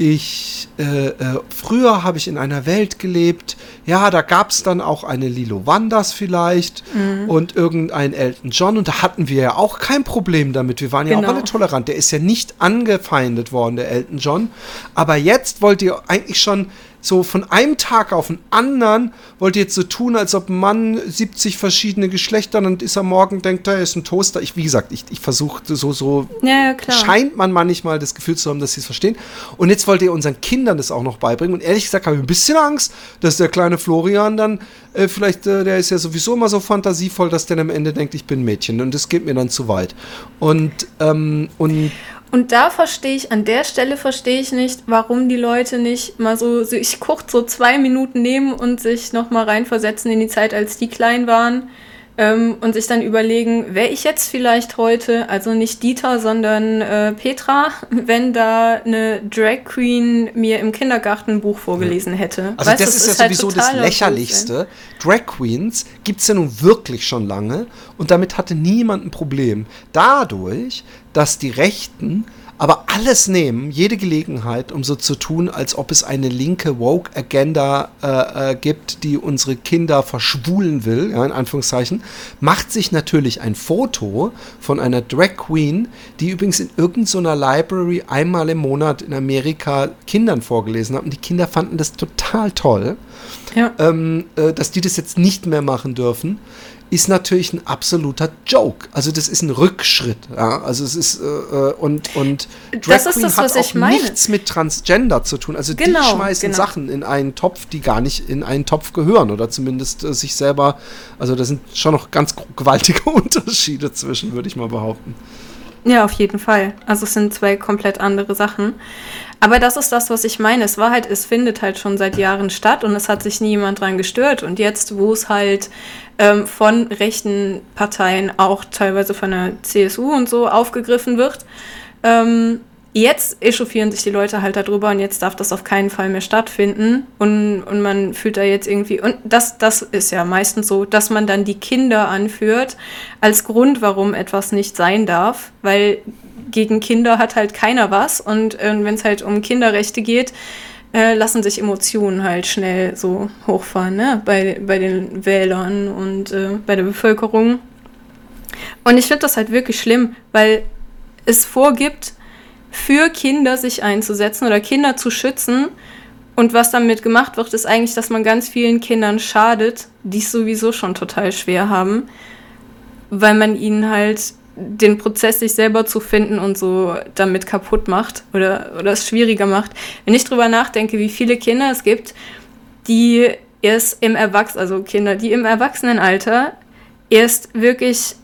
ich, äh, äh, früher habe ich in einer Welt gelebt, ja, da gab es dann auch eine Lilo Wanders vielleicht mhm. und irgendein Elton John und da hatten wir ja auch kein Problem damit. Wir waren ja genau. auch alle tolerant. Der ist ja nicht angefeindet worden, der Elton John. Aber jetzt wollt ihr eigentlich schon so von einem Tag auf den anderen wollt ihr jetzt so tun, als ob ein Mann 70 verschiedene Geschlechter und ist er morgen denkt, er ist ein Toaster. Ich, wie gesagt, ich, ich versuche so, so ja, scheint man manchmal das Gefühl zu haben, dass sie es verstehen. Und jetzt wollt ihr unseren Kindern das auch noch beibringen. Und ehrlich gesagt habe ich ein bisschen Angst, dass der kleine Florian dann äh, vielleicht, äh, der ist ja sowieso immer so fantasievoll, dass der am Ende denkt, ich bin ein Mädchen. Und das geht mir dann zu weit. Und, ähm, und und da verstehe ich, an der Stelle verstehe ich nicht, warum die Leute nicht mal so, so ich kurz so zwei Minuten nehmen und sich nochmal reinversetzen in die Zeit, als die klein waren ähm, und sich dann überlegen, wäre ich jetzt vielleicht heute, also nicht Dieter, sondern äh, Petra, <laughs> wenn da eine Drag Queen mir im Kindergarten ein Buch vorgelesen hätte. Also weißt, das, das, ist ja halt sowieso das Lächerlichste. Drag Queens gibt es ja nun wirklich schon lange und damit hatte niemand ein Problem. Dadurch, dass die Rechten aber alles nehmen, jede Gelegenheit, um so zu tun, als ob es eine linke Woke-Agenda äh, äh, gibt, die unsere Kinder verschwulen will, ja, in Anführungszeichen, macht sich natürlich ein Foto von einer Drag Queen, die übrigens in irgendeiner Library einmal im Monat in Amerika Kindern vorgelesen hat. Und die Kinder fanden das total toll, ja. ähm, äh, dass die das jetzt nicht mehr machen dürfen ist natürlich ein absoluter Joke. Also das ist ein Rückschritt. Ja? Also es ist äh, äh und und Drag Queen das, hat auch nichts mit Transgender zu tun. Also genau, die schmeißen genau. Sachen in einen Topf, die gar nicht in einen Topf gehören oder zumindest äh, sich selber. Also da sind schon noch ganz gewaltige <laughs> Unterschiede zwischen, würde ich mal behaupten. Ja, auf jeden Fall. Also es sind zwei komplett andere Sachen. Aber das ist das, was ich meine. Es war halt, es findet halt schon seit Jahren statt und es hat sich nie jemand dran gestört. Und jetzt, wo es halt ähm, von rechten Parteien, auch teilweise von der CSU und so aufgegriffen wird, ähm, jetzt echauffieren sich die Leute halt darüber und jetzt darf das auf keinen Fall mehr stattfinden. Und, und man fühlt da jetzt irgendwie, und das, das ist ja meistens so, dass man dann die Kinder anführt als Grund, warum etwas nicht sein darf, weil gegen Kinder hat halt keiner was. Und äh, wenn es halt um Kinderrechte geht, äh, lassen sich Emotionen halt schnell so hochfahren, ne? Bei, bei den Wählern und äh, bei der Bevölkerung. Und ich finde das halt wirklich schlimm, weil es vorgibt, für Kinder sich einzusetzen oder Kinder zu schützen. Und was damit gemacht wird, ist eigentlich, dass man ganz vielen Kindern schadet, die es sowieso schon total schwer haben, weil man ihnen halt den Prozess, sich selber zu finden und so damit kaputt macht oder, oder es schwieriger macht. Wenn ich drüber nachdenke, wie viele Kinder es gibt, die erst im Erwachsenen, also Kinder, die im Erwachsenenalter erst wirklich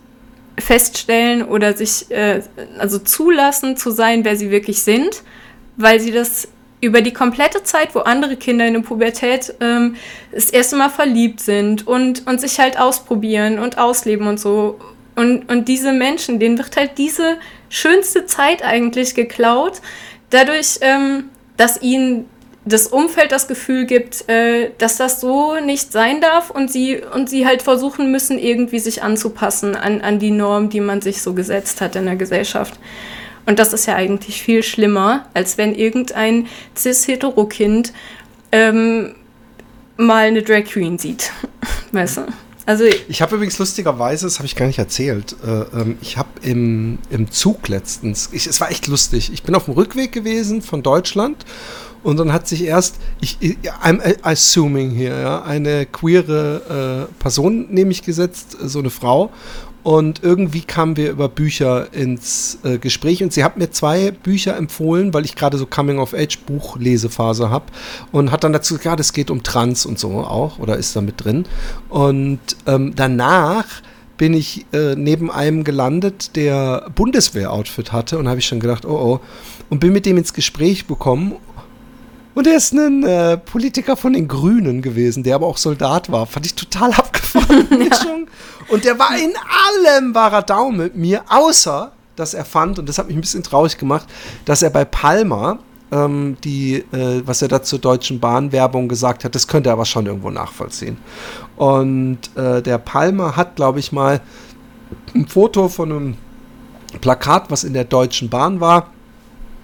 feststellen oder sich äh, also zulassen zu sein, wer sie wirklich sind, weil sie das über die komplette Zeit, wo andere Kinder in der Pubertät ähm, das erste Mal verliebt sind und, und sich halt ausprobieren und ausleben und so. Und, und diese Menschen, denen wird halt diese schönste Zeit eigentlich geklaut, dadurch, ähm, dass ihnen das Umfeld das Gefühl gibt, äh, dass das so nicht sein darf und sie, und sie halt versuchen müssen, irgendwie sich anzupassen an, an die Norm, die man sich so gesetzt hat in der Gesellschaft. Und das ist ja eigentlich viel schlimmer, als wenn irgendein cis-hetero-Kind ähm, mal eine Drag Queen sieht. <laughs> weißt du? Also ich habe übrigens lustigerweise, das habe ich gar nicht erzählt, äh, ähm, ich habe im, im Zug letztens, ich, es war echt lustig, ich bin auf dem Rückweg gewesen von Deutschland und dann hat sich erst, ich, I'm assuming hier, ja, eine queere äh, Person nehme ich gesetzt, so eine Frau. Und irgendwie kamen wir über Bücher ins äh, Gespräch. Und sie hat mir zwei Bücher empfohlen, weil ich gerade so Coming-of-Age-Buchlesephase habe und hat dann dazu gesagt, ja, das geht um Trans und so auch oder ist da mit drin. Und ähm, danach bin ich äh, neben einem gelandet, der Bundeswehr-Outfit hatte. Und habe ich schon gedacht, oh oh, und bin mit dem ins Gespräch gekommen und er ist ein äh, Politiker von den Grünen gewesen, der aber auch Soldat war. Fand ich total <laughs> abgefahren. <laughs> ja. Und der war in allem war er down mit mir, außer dass er fand, und das hat mich ein bisschen traurig gemacht, dass er bei Palma, ähm, die, äh, was er da zur Deutschen Bahnwerbung gesagt hat, das könnte er aber schon irgendwo nachvollziehen. Und äh, der Palma hat, glaube ich, mal ein Foto von einem Plakat, was in der Deutschen Bahn war,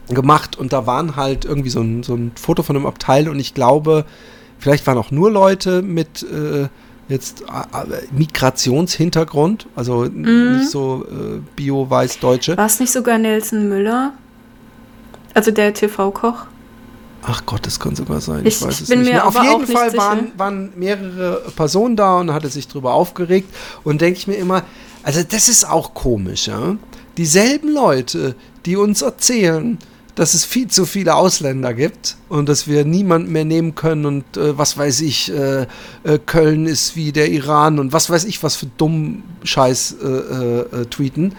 gemacht und da waren halt irgendwie so ein, so ein Foto von einem Abteil und ich glaube, vielleicht waren auch nur Leute mit äh, jetzt äh, Migrationshintergrund, also mhm. nicht so äh, bio-weiß-deutsche. War es nicht sogar Nelson Müller? Also der TV-Koch? Ach Gott, das kann sogar sein. Ich, ich weiß es nicht. Mir Auf jeden Fall waren, waren, mehrere Personen da und hatte sich darüber aufgeregt und denke ich mir immer, also das ist auch komisch, ja. Dieselben Leute, die uns erzählen, dass es viel zu viele Ausländer gibt und dass wir niemanden mehr nehmen können und äh, was weiß ich, äh, äh, Köln ist wie der Iran und was weiß ich, was für dumm Scheiß äh, äh, äh, tweeten.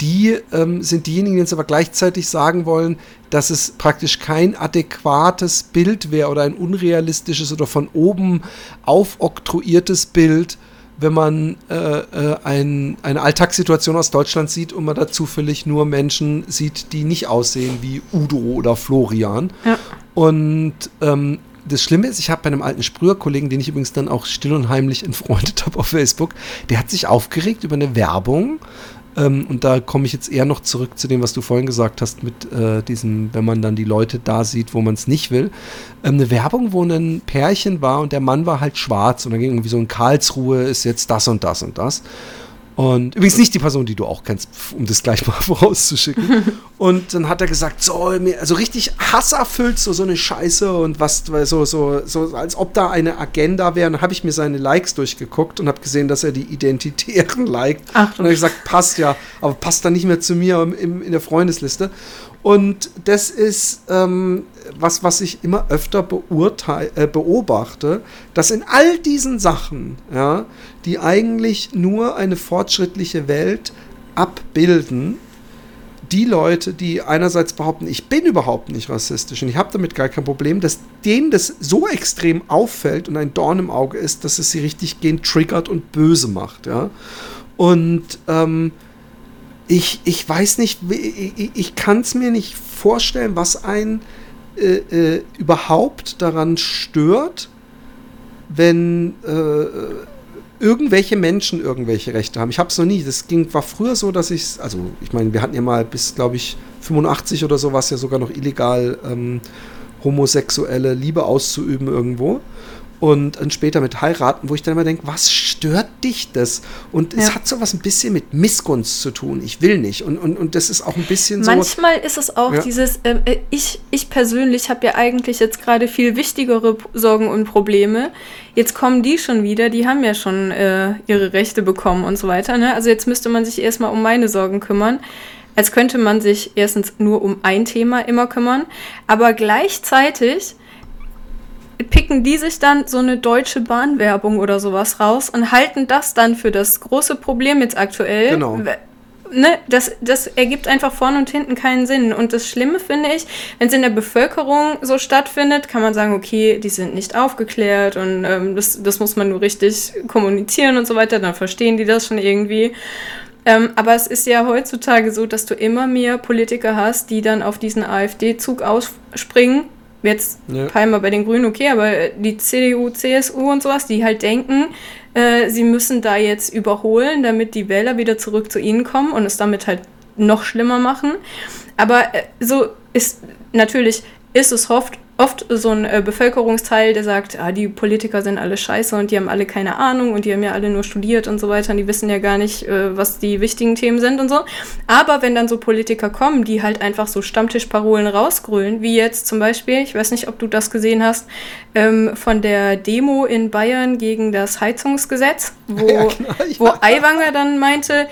die ähm, sind diejenigen, die jetzt aber gleichzeitig sagen wollen, dass es praktisch kein adäquates Bild wäre oder ein unrealistisches oder von oben aufoktroyiertes Bild wenn man äh, äh, ein, eine Alltagssituation aus Deutschland sieht und man da zufällig nur Menschen sieht, die nicht aussehen wie Udo oder Florian. Ja. Und ähm, das Schlimme ist, ich habe bei einem alten Sprüherkollegen, den ich übrigens dann auch still und heimlich entfreundet <laughs> habe auf Facebook, der hat sich aufgeregt über eine Werbung ähm, und da komme ich jetzt eher noch zurück zu dem, was du vorhin gesagt hast, mit äh, diesem, wenn man dann die Leute da sieht, wo man es nicht will. Ähm, eine Werbung, wo ein Pärchen war und der Mann war halt schwarz und da ging irgendwie so in Karlsruhe ist jetzt das und das und das. Übrigens nicht die Person, die du auch kennst, um das gleich mal <laughs> vorauszuschicken. und dann hat er gesagt, so, also richtig hasserfüllt, so, so eine Scheiße und was, so, so, so, als ob da eine Agenda wäre. Und dann habe ich mir seine Likes durchgeguckt und habe gesehen, dass er die Identitären liked. Ach. Und dann habe ich gesagt, passt ja, aber passt da nicht mehr zu mir im, in der Freundesliste. Und das ist ähm, was, was ich immer öfter äh, beobachte, dass in all diesen Sachen, ja, die eigentlich nur eine fortschrittliche Welt abbilden, die Leute, die einerseits behaupten, ich bin überhaupt nicht rassistisch und ich habe damit gar kein Problem, dass denen das so extrem auffällt und ein Dorn im Auge ist, dass es sie richtig gehend triggert und böse macht, ja. Und ähm, ich, ich weiß nicht, ich, ich kann es mir nicht vorstellen, was einen äh, äh, überhaupt daran stört, wenn äh, irgendwelche Menschen irgendwelche Rechte haben. Ich habe es noch nie. Das ging, war früher so, dass ich also ich meine, wir hatten ja mal bis, glaube ich, 85 oder so war es ja sogar noch illegal, ähm, homosexuelle Liebe auszuüben irgendwo und dann später mit heiraten, wo ich dann immer denke, was stört dich das? Und ja. es hat so was ein bisschen mit Missgunst zu tun. Ich will nicht. Und, und, und das ist auch ein bisschen so. Manchmal ist es auch ja. dieses, ähm, äh, ich, ich persönlich habe ja eigentlich jetzt gerade viel wichtigere Sorgen und Probleme. Jetzt kommen die schon wieder, die haben ja schon äh, ihre Rechte bekommen und so weiter. Ne? Also jetzt müsste man sich erstmal um meine Sorgen kümmern als könnte man sich erstens nur um ein Thema immer kümmern, aber gleichzeitig picken die sich dann so eine deutsche Bahnwerbung oder sowas raus und halten das dann für das große Problem jetzt aktuell. Genau. Ne, das, das ergibt einfach vorne und hinten keinen Sinn. Und das Schlimme finde ich, wenn es in der Bevölkerung so stattfindet, kann man sagen, okay, die sind nicht aufgeklärt und ähm, das, das muss man nur richtig kommunizieren und so weiter, dann verstehen die das schon irgendwie. Ähm, aber es ist ja heutzutage so, dass du immer mehr Politiker hast, die dann auf diesen AfD-Zug ausspringen Jetzt ja. Palmer bei den Grünen, okay, aber die CDU, CSU und sowas, die halt denken, äh, sie müssen da jetzt überholen, damit die Wähler wieder zurück zu ihnen kommen und es damit halt noch schlimmer machen. Aber äh, so ist natürlich, ist es oft, oft so ein äh, Bevölkerungsteil, der sagt, ah, die Politiker sind alle scheiße und die haben alle keine Ahnung und die haben ja alle nur studiert und so weiter und die wissen ja gar nicht, äh, was die wichtigen Themen sind und so. Aber wenn dann so Politiker kommen, die halt einfach so Stammtischparolen rausgrölen, wie jetzt zum Beispiel, ich weiß nicht, ob du das gesehen hast, ähm, von der Demo in Bayern gegen das Heizungsgesetz, wo, <laughs> ja, wo Aiwanger dann meinte,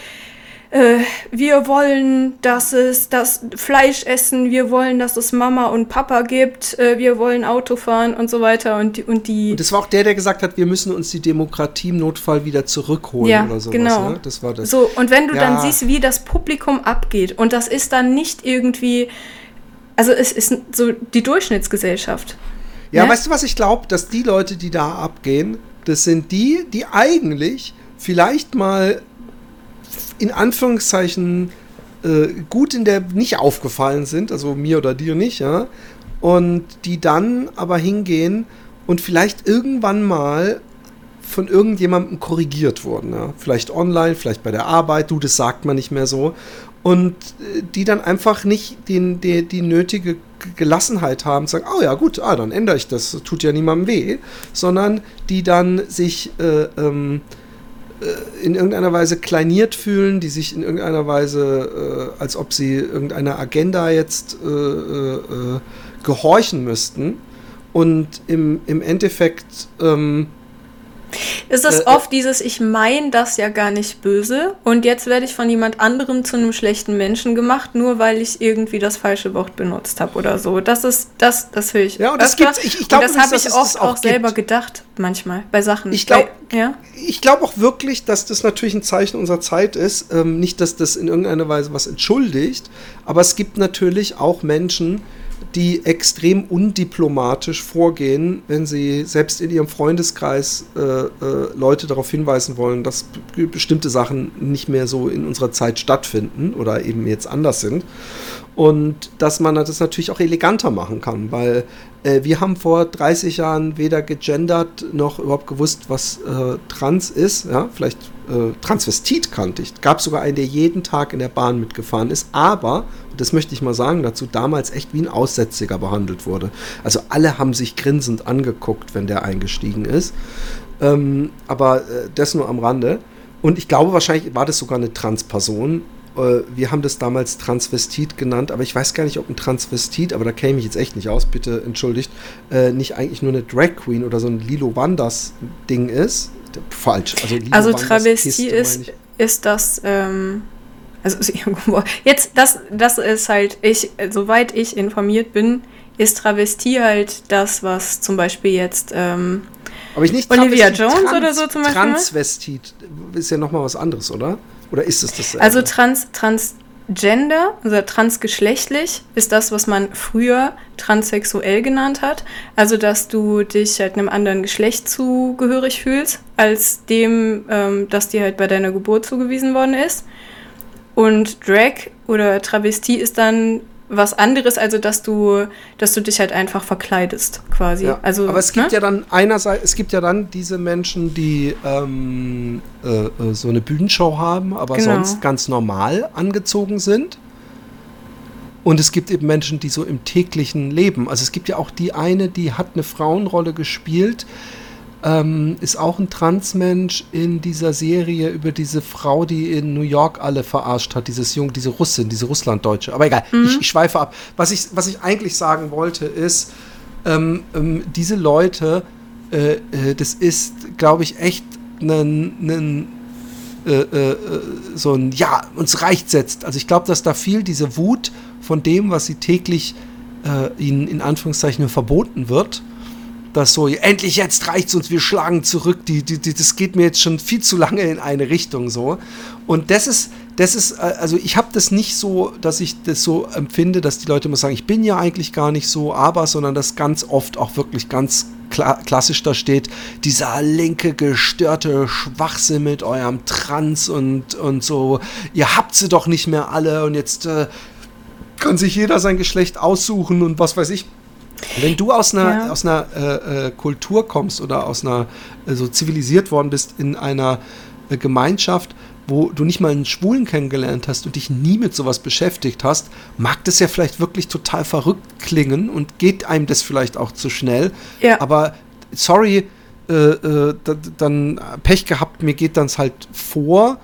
äh, wir wollen, dass es das Fleisch essen, wir wollen, dass es Mama und Papa gibt, äh, wir wollen Auto fahren und so weiter und die und die. Und das war auch der, der gesagt hat, wir müssen uns die Demokratie im Notfall wieder zurückholen ja, oder sowas. Genau. Ne? Das war das. So und wenn du ja. dann siehst, wie das Publikum abgeht und das ist dann nicht irgendwie, also es ist so die Durchschnittsgesellschaft. Ja, ne? weißt du, was ich glaube, dass die Leute, die da abgehen, das sind die, die eigentlich vielleicht mal in Anführungszeichen äh, gut in der nicht aufgefallen sind, also mir oder dir nicht, ja, und die dann aber hingehen und vielleicht irgendwann mal von irgendjemandem korrigiert wurden, ja. vielleicht online, vielleicht bei der Arbeit, du, das sagt man nicht mehr so, und äh, die dann einfach nicht den, die, die nötige Gelassenheit haben, sagen, oh ja gut, ah, dann ändere ich das, tut ja niemandem weh, sondern die dann sich äh, ähm, äh, in irgendeiner Weise kleiniert fühlen, die sich in irgendeiner Weise, äh, als ob sie irgendeiner Agenda jetzt äh, äh, äh gehorchen müssten. Und im, im Endeffekt ähm, ist es äh, oft dieses, ich meine das ja gar nicht böse und jetzt werde ich von jemand anderem zu einem schlechten Menschen gemacht, nur weil ich irgendwie das falsche Wort benutzt habe oder so. Das ist, das, das höre ich. Ja, und das gibt's, ich, ich glaube, das habe ich oft auch, auch selber gedacht, manchmal, bei Sachen. Ich glaube ja? Ich glaube auch wirklich, dass das natürlich ein Zeichen unserer Zeit ist. Ähm, nicht, dass das in irgendeiner Weise was entschuldigt, aber es gibt natürlich auch Menschen, die extrem undiplomatisch vorgehen, wenn sie selbst in ihrem Freundeskreis äh, äh, Leute darauf hinweisen wollen, dass bestimmte Sachen nicht mehr so in unserer Zeit stattfinden oder eben jetzt anders sind. Und dass man das natürlich auch eleganter machen kann, weil äh, wir haben vor 30 Jahren weder gegendert noch überhaupt gewusst, was äh, trans ist. Ja, vielleicht äh, Transvestit kannte ich. Gab sogar einen, der jeden Tag in der Bahn mitgefahren ist, aber, das möchte ich mal sagen dazu, damals echt wie ein Aussätziger behandelt wurde. Also alle haben sich grinsend angeguckt, wenn der eingestiegen ist. Ähm, aber äh, das nur am Rande. Und ich glaube, wahrscheinlich war das sogar eine Transperson, wir haben das damals Transvestit genannt, aber ich weiß gar nicht, ob ein Transvestit, aber da käme ich jetzt echt nicht aus, bitte entschuldigt, äh, nicht eigentlich nur eine Drag Queen oder so ein Lilo Wanders Ding ist. Falsch. Also, Lilo also Travestie ist, ist das, ähm, also <laughs> jetzt, das, das ist halt, ich, soweit ich informiert bin, ist Travestie halt das, was zum Beispiel jetzt ähm, aber ich nicht Olivia Jones Trans, oder so zum Beispiel. Transvestit ist ja nochmal was anderes, oder? Oder ist es das? Also Trans, Trans, Gender, also transgeschlechtlich, ist das, was man früher transsexuell genannt hat. Also, dass du dich halt einem anderen Geschlecht zugehörig fühlst, als dem, ähm, das dir halt bei deiner Geburt zugewiesen worden ist. Und Drag oder Travestie ist dann was anderes, also dass du, dass du dich halt einfach verkleidest, quasi. Ja, also, aber es gibt ne? ja dann einerseits, es gibt ja dann diese Menschen, die ähm, äh, äh, so eine Bühnenshow haben, aber genau. sonst ganz normal angezogen sind. Und es gibt eben Menschen, die so im täglichen Leben, also es gibt ja auch die eine, die hat eine Frauenrolle gespielt, ähm, ist auch ein Transmensch in dieser Serie über diese Frau, die in New York alle verarscht hat, dieses Jung, diese Russin, diese Russlanddeutsche. Aber egal, mhm. ich, ich, schweife ab. Was ich, was ich eigentlich sagen wollte, ist, ähm, ähm, diese Leute, äh, äh, das ist, glaube ich, echt ein, äh, äh, so ein Ja, uns reicht setzt. Also ich glaube, dass da viel diese Wut von dem, was sie täglich äh, ihnen in Anführungszeichen verboten wird, dass so, endlich jetzt reicht's uns, wir schlagen zurück, die, die, die, das geht mir jetzt schon viel zu lange in eine Richtung so. Und das ist, das ist, äh, also ich habe das nicht so, dass ich das so empfinde, dass die Leute immer sagen, ich bin ja eigentlich gar nicht so, aber, sondern das ganz oft auch wirklich ganz kla klassisch da steht, dieser linke, gestörte Schwachsinn mit eurem Trans und, und so, ihr habt sie doch nicht mehr alle und jetzt äh, kann sich jeder sein Geschlecht aussuchen und was weiß ich. Wenn du aus einer, ja. aus einer äh, äh, Kultur kommst oder aus einer äh, so zivilisiert worden bist in einer äh, Gemeinschaft, wo du nicht mal einen Schwulen kennengelernt hast und dich nie mit sowas beschäftigt hast, mag das ja vielleicht wirklich total verrückt klingen und geht einem das vielleicht auch zu schnell. Ja. Aber sorry, äh, dann Pech gehabt, mir geht dann halt vor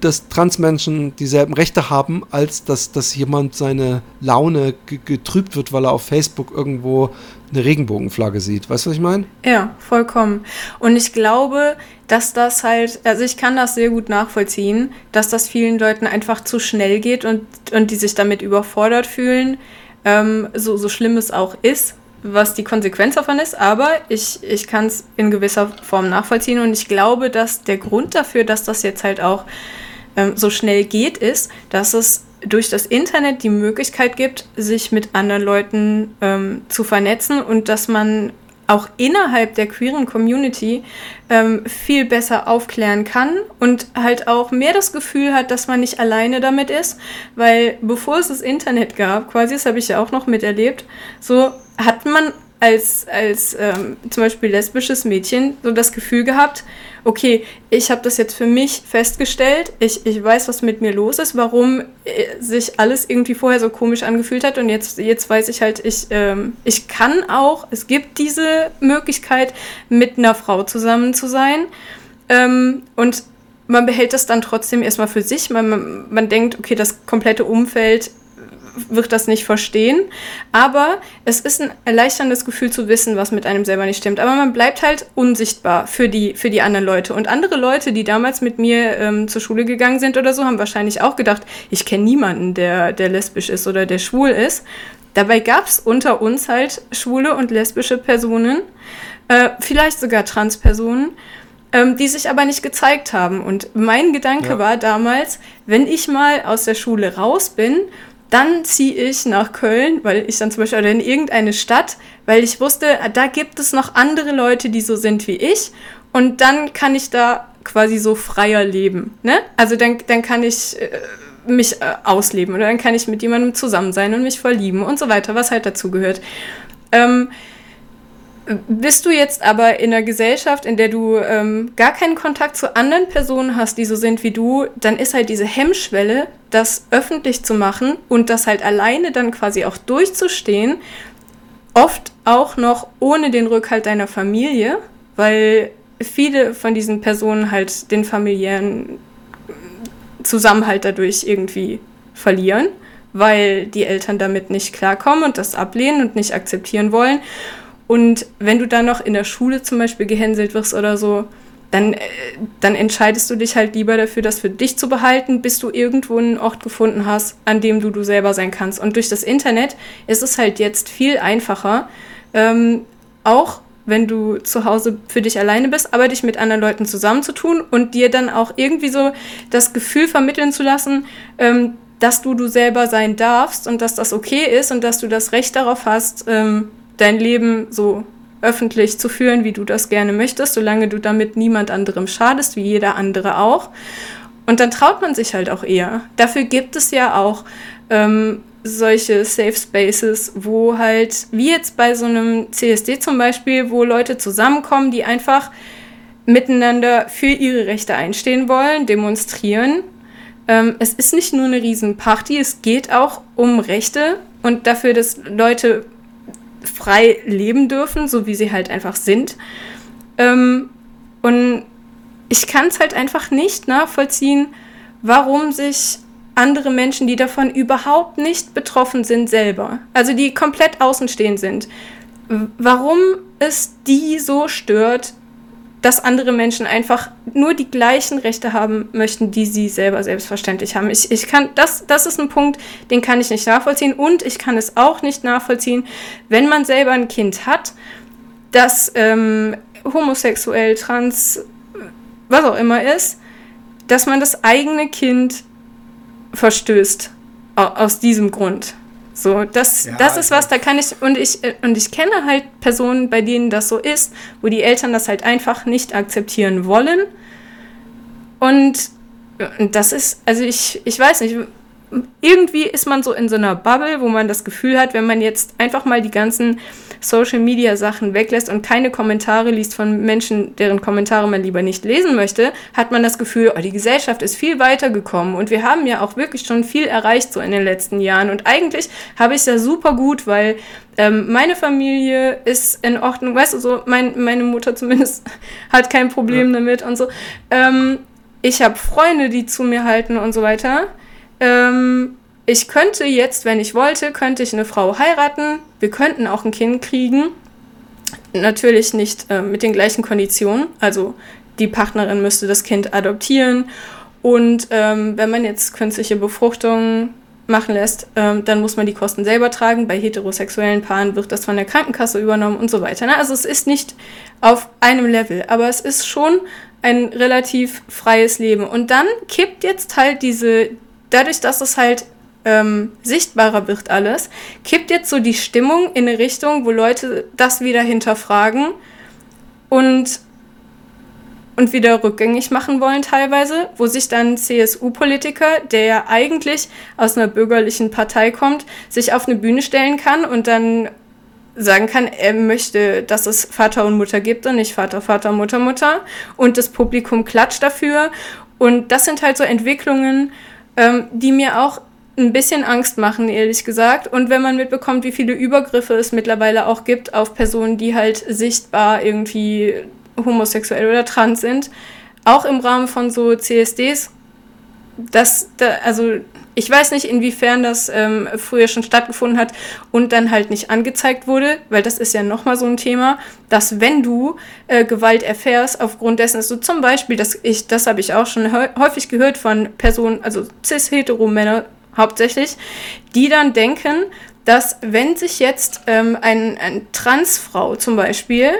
dass Transmenschen dieselben Rechte haben, als dass, dass jemand seine Laune getrübt wird, weil er auf Facebook irgendwo eine Regenbogenflagge sieht. Weißt du, was ich meine? Ja, vollkommen. Und ich glaube, dass das halt, also ich kann das sehr gut nachvollziehen, dass das vielen Leuten einfach zu schnell geht und, und die sich damit überfordert fühlen, ähm, so, so schlimm es auch ist was die Konsequenz davon ist, aber ich, ich kann es in gewisser Form nachvollziehen und ich glaube, dass der Grund dafür, dass das jetzt halt auch ähm, so schnell geht, ist, dass es durch das Internet die Möglichkeit gibt, sich mit anderen Leuten ähm, zu vernetzen und dass man auch innerhalb der queeren Community ähm, viel besser aufklären kann und halt auch mehr das Gefühl hat, dass man nicht alleine damit ist, weil bevor es das Internet gab, quasi, das habe ich ja auch noch miterlebt, so hat man als, als ähm, zum Beispiel lesbisches Mädchen so das Gefühl gehabt, okay, ich habe das jetzt für mich festgestellt, ich, ich weiß, was mit mir los ist, warum äh, sich alles irgendwie vorher so komisch angefühlt hat und jetzt, jetzt weiß ich halt, ich, ähm, ich kann auch, es gibt diese Möglichkeit, mit einer Frau zusammen zu sein ähm, und man behält das dann trotzdem erstmal für sich, man, man, man denkt, okay, das komplette Umfeld wird das nicht verstehen. Aber es ist ein erleichterndes Gefühl zu wissen, was mit einem selber nicht stimmt. Aber man bleibt halt unsichtbar für die, für die anderen Leute. Und andere Leute, die damals mit mir ähm, zur Schule gegangen sind oder so, haben wahrscheinlich auch gedacht, ich kenne niemanden, der, der lesbisch ist oder der schwul ist. Dabei gab es unter uns halt schwule und lesbische Personen, äh, vielleicht sogar Transpersonen ähm, die sich aber nicht gezeigt haben. Und mein Gedanke ja. war damals, wenn ich mal aus der Schule raus bin dann ziehe ich nach Köln, weil ich dann zum Beispiel oder in irgendeine Stadt, weil ich wusste, da gibt es noch andere Leute, die so sind wie ich. Und dann kann ich da quasi so freier leben. Ne? Also dann, dann kann ich äh, mich äh, ausleben oder dann kann ich mit jemandem zusammen sein und mich verlieben und so weiter, was halt dazu gehört. Ähm, bist du jetzt aber in einer Gesellschaft, in der du ähm, gar keinen Kontakt zu anderen Personen hast, die so sind wie du, dann ist halt diese Hemmschwelle, das öffentlich zu machen und das halt alleine dann quasi auch durchzustehen, oft auch noch ohne den Rückhalt deiner Familie, weil viele von diesen Personen halt den familiären Zusammenhalt dadurch irgendwie verlieren, weil die Eltern damit nicht klarkommen und das ablehnen und nicht akzeptieren wollen. Und wenn du dann noch in der Schule zum Beispiel gehänselt wirst oder so, dann, äh, dann entscheidest du dich halt lieber dafür, das für dich zu behalten, bis du irgendwo einen Ort gefunden hast, an dem du du selber sein kannst. Und durch das Internet ist es halt jetzt viel einfacher, ähm, auch wenn du zu Hause für dich alleine bist, aber dich mit anderen Leuten zusammenzutun und dir dann auch irgendwie so das Gefühl vermitteln zu lassen, ähm, dass du du selber sein darfst und dass das okay ist und dass du das Recht darauf hast, ähm, dein Leben so öffentlich zu führen, wie du das gerne möchtest, solange du damit niemand anderem schadest, wie jeder andere auch. Und dann traut man sich halt auch eher. Dafür gibt es ja auch ähm, solche Safe Spaces, wo halt, wie jetzt bei so einem CSD zum Beispiel, wo Leute zusammenkommen, die einfach miteinander für ihre Rechte einstehen wollen, demonstrieren. Ähm, es ist nicht nur eine Riesenparty, es geht auch um Rechte und dafür, dass Leute frei leben dürfen, so wie sie halt einfach sind. Ähm, und ich kann es halt einfach nicht nachvollziehen, warum sich andere Menschen, die davon überhaupt nicht betroffen sind, selber, also die komplett außenstehend sind, warum es die so stört, dass andere Menschen einfach nur die gleichen Rechte haben möchten, die sie selber selbstverständlich haben. Ich, ich kann, das, das ist ein Punkt, den kann ich nicht nachvollziehen und ich kann es auch nicht nachvollziehen, wenn man selber ein Kind hat, das ähm, homosexuell, trans, was auch immer ist, dass man das eigene Kind verstößt aus diesem Grund. So, das, ja, das ist was, da kann ich, und ich, und ich kenne halt Personen, bei denen das so ist, wo die Eltern das halt einfach nicht akzeptieren wollen. Und, und das ist, also ich, ich weiß nicht, irgendwie ist man so in so einer Bubble, wo man das Gefühl hat, wenn man jetzt einfach mal die ganzen Social Media Sachen weglässt und keine Kommentare liest von Menschen, deren Kommentare man lieber nicht lesen möchte, hat man das Gefühl, oh, die Gesellschaft ist viel weiter gekommen und wir haben ja auch wirklich schon viel erreicht so in den letzten Jahren. Und eigentlich habe ich es ja super gut, weil ähm, meine Familie ist in Ordnung, weißt du, so mein, meine Mutter zumindest <laughs> hat kein Problem ja. damit und so. Ähm, ich habe Freunde, die zu mir halten und so weiter. Ähm, ich könnte jetzt, wenn ich wollte, könnte ich eine Frau heiraten. Wir könnten auch ein Kind kriegen. Natürlich nicht äh, mit den gleichen Konditionen. Also die Partnerin müsste das Kind adoptieren. Und ähm, wenn man jetzt künstliche Befruchtung machen lässt, ähm, dann muss man die Kosten selber tragen. Bei heterosexuellen Paaren wird das von der Krankenkasse übernommen und so weiter. Ne? Also es ist nicht auf einem Level, aber es ist schon ein relativ freies Leben. Und dann kippt jetzt halt diese, dadurch, dass es halt ähm, sichtbarer wird alles, kippt jetzt so die Stimmung in eine Richtung, wo Leute das wieder hinterfragen und, und wieder rückgängig machen wollen teilweise, wo sich dann CSU-Politiker, der ja eigentlich aus einer bürgerlichen Partei kommt, sich auf eine Bühne stellen kann und dann sagen kann, er möchte, dass es Vater und Mutter gibt und nicht Vater, Vater, Mutter, Mutter. Und das Publikum klatscht dafür. Und das sind halt so Entwicklungen, ähm, die mir auch ein bisschen Angst machen, ehrlich gesagt. Und wenn man mitbekommt, wie viele Übergriffe es mittlerweile auch gibt auf Personen, die halt sichtbar irgendwie homosexuell oder trans sind, auch im Rahmen von so CSDs, das, da, also ich weiß nicht, inwiefern das ähm, früher schon stattgefunden hat und dann halt nicht angezeigt wurde, weil das ist ja nochmal so ein Thema, dass wenn du äh, Gewalt erfährst, aufgrund dessen, dass du zum Beispiel, das, ich, das habe ich auch schon häufig gehört von Personen, also cis-hetero-Männer hauptsächlich, die dann denken, dass wenn sich jetzt ähm, ein, ein Transfrau zum Beispiel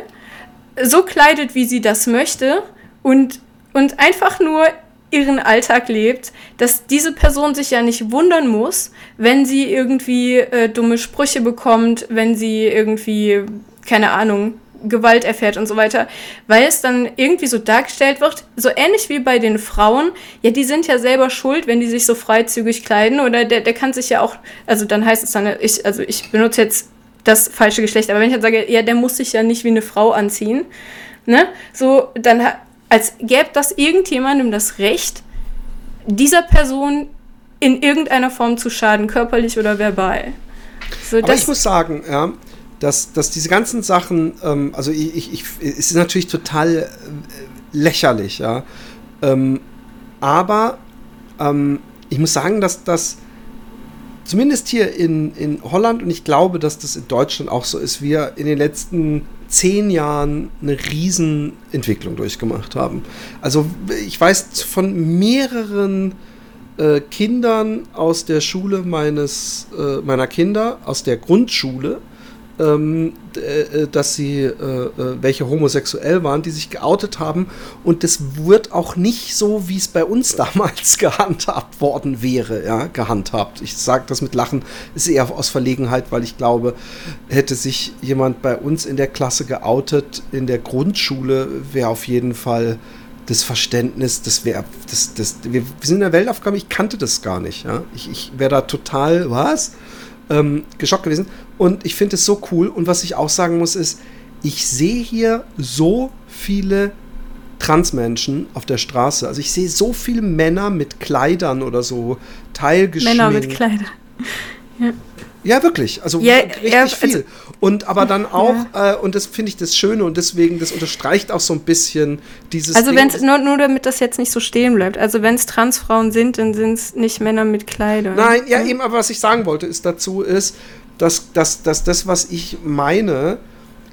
so kleidet, wie sie das möchte und, und einfach nur ihren Alltag lebt, dass diese Person sich ja nicht wundern muss, wenn sie irgendwie äh, dumme Sprüche bekommt, wenn sie irgendwie, keine Ahnung, Gewalt erfährt und so weiter, weil es dann irgendwie so dargestellt wird, so ähnlich wie bei den Frauen, ja, die sind ja selber schuld, wenn die sich so freizügig kleiden oder der, der kann sich ja auch, also dann heißt es dann, ich, also ich benutze jetzt das falsche Geschlecht, aber wenn ich dann sage, ja, der muss sich ja nicht wie eine Frau anziehen, ne, so, dann, als gäbe das irgendjemandem das Recht, dieser Person in irgendeiner Form zu schaden, körperlich oder verbal. So, aber ich muss sagen, ja, dass, dass diese ganzen Sachen, ähm, also ich, ich, ich, es ist natürlich total äh, lächerlich, ja. Ähm, aber ähm, ich muss sagen, dass das zumindest hier in, in Holland und ich glaube, dass das in Deutschland auch so ist, wir in den letzten zehn Jahren eine Riesenentwicklung durchgemacht haben. Also ich weiß von mehreren äh, Kindern aus der Schule meines, äh, meiner Kinder, aus der Grundschule, ähm, äh, dass sie, äh, äh, welche homosexuell waren, die sich geoutet haben. Und das wird auch nicht so, wie es bei uns <laughs> damals gehandhabt worden wäre, ja, gehandhabt. Ich sage das mit Lachen, ist eher aus Verlegenheit, weil ich glaube, hätte sich jemand bei uns in der Klasse geoutet, in der Grundschule, wäre auf jeden Fall das Verständnis, das wäre, das, das, wir, wir, sind in der Weltaufgabe, ich kannte das gar nicht. Ja? Ich, ich wäre da total, was? Ähm, geschockt gewesen. Und ich finde es so cool. Und was ich auch sagen muss, ist, ich sehe hier so viele Transmenschen auf der Straße. Also ich sehe so viele Männer mit Kleidern oder so teilgeschminkt. Männer mit Kleidern. <laughs> Ja. Ja, wirklich. Also ja, richtig ja, also, viel. Und aber dann auch, ja. äh, und das finde ich das Schöne und deswegen, das unterstreicht auch so ein bisschen dieses. Also wenn es, nur, nur damit das jetzt nicht so stehen bleibt, also wenn es Transfrauen sind, dann sind es nicht Männer mit Kleidern. Nein, ja, eben, aber was ich sagen wollte, ist dazu ist, dass, dass, dass das, was ich meine,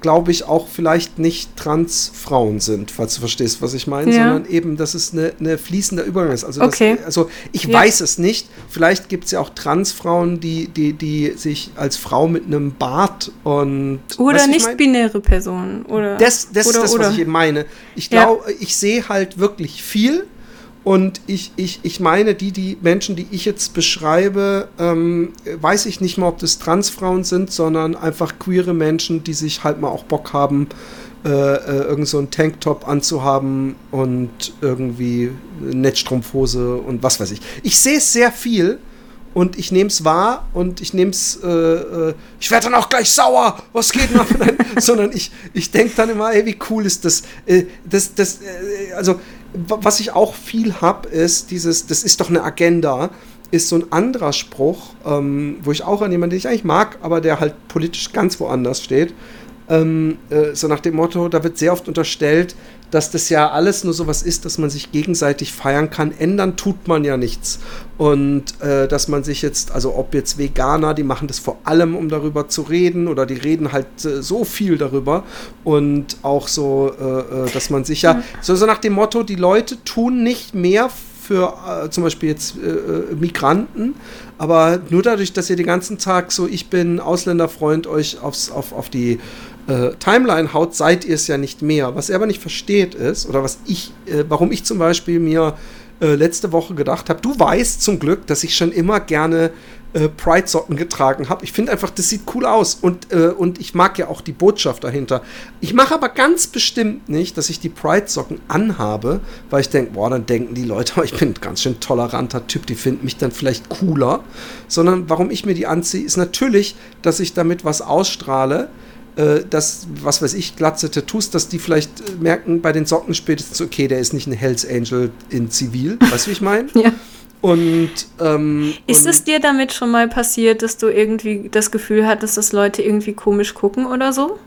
glaube ich, auch vielleicht nicht Transfrauen sind, falls du verstehst, was ich meine, ja. sondern eben, dass es eine, eine fließender Übergang ist. Also, okay. das, also ich ja. weiß es nicht. Vielleicht gibt es ja auch Transfrauen, die, die, die sich als Frau mit einem Bart und. Oder nicht-binäre Personen. Oder, das das oder, ist das, was ich eben meine. Ich glaube, ja. ich sehe halt wirklich viel und ich, ich, ich meine, die, die Menschen, die ich jetzt beschreibe, ähm, weiß ich nicht mal, ob das Transfrauen sind, sondern einfach queere Menschen, die sich halt mal auch Bock haben, äh, äh, irgend so einen Tanktop anzuhaben und irgendwie Netzstrumpfhose und was weiß ich. Ich sehe es sehr viel und ich nehme es wahr und ich nehme es, äh, äh, ich werde dann auch gleich sauer, was geht noch? <laughs> sondern ich, ich denke dann immer, ey, wie cool ist das? Äh, das, das, äh, also was ich auch viel habe, ist dieses, das ist doch eine Agenda, ist so ein anderer Spruch, ähm, wo ich auch an jemanden, den ich eigentlich mag, aber der halt politisch ganz woanders steht. Ähm, äh, so nach dem Motto, da wird sehr oft unterstellt, dass das ja alles nur sowas ist, dass man sich gegenseitig feiern kann. Ändern tut man ja nichts. Und äh, dass man sich jetzt, also ob jetzt Veganer, die machen das vor allem, um darüber zu reden, oder die reden halt äh, so viel darüber. Und auch so, äh, äh dass man sich ja, so, so nach dem Motto, die Leute tun nicht mehr für äh, zum Beispiel jetzt äh, Migranten, aber nur dadurch, dass ihr den ganzen Tag so, ich bin Ausländerfreund, euch aufs, auf, auf die äh, Timeline haut, seid ihr es ja nicht mehr. Was er aber nicht versteht ist, oder was ich, äh, warum ich zum Beispiel mir äh, letzte Woche gedacht habe, du weißt zum Glück, dass ich schon immer gerne äh, Pride-Socken getragen habe. Ich finde einfach, das sieht cool aus und, äh, und ich mag ja auch die Botschaft dahinter. Ich mache aber ganz bestimmt nicht, dass ich die Pride-Socken anhabe, weil ich denke, boah, dann denken die Leute, <laughs> ich bin ein ganz schön toleranter Typ, die finden mich dann vielleicht cooler. Sondern warum ich mir die anziehe, ist natürlich, dass ich damit was ausstrahle, äh, dass, was weiß ich, glatze Tattoos, dass die vielleicht äh, merken bei den Socken spätestens, okay, der ist nicht ein Hells Angel in Zivil. <laughs> Weißt du, wie ich meine? ja. Und ähm, ist es dir damit schon mal passiert, dass du irgendwie das Gefühl hattest, dass Leute irgendwie komisch gucken oder so?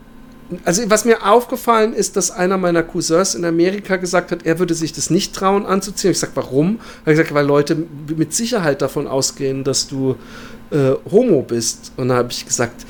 Also was mir aufgefallen ist, dass einer meiner Cousins in Amerika gesagt hat, er würde sich das nicht trauen anzuziehen. Ich sage, warum? Er hat gesagt, weil Leute mit Sicherheit davon ausgehen, dass du äh, Homo bist. Und da habe ich gesagt,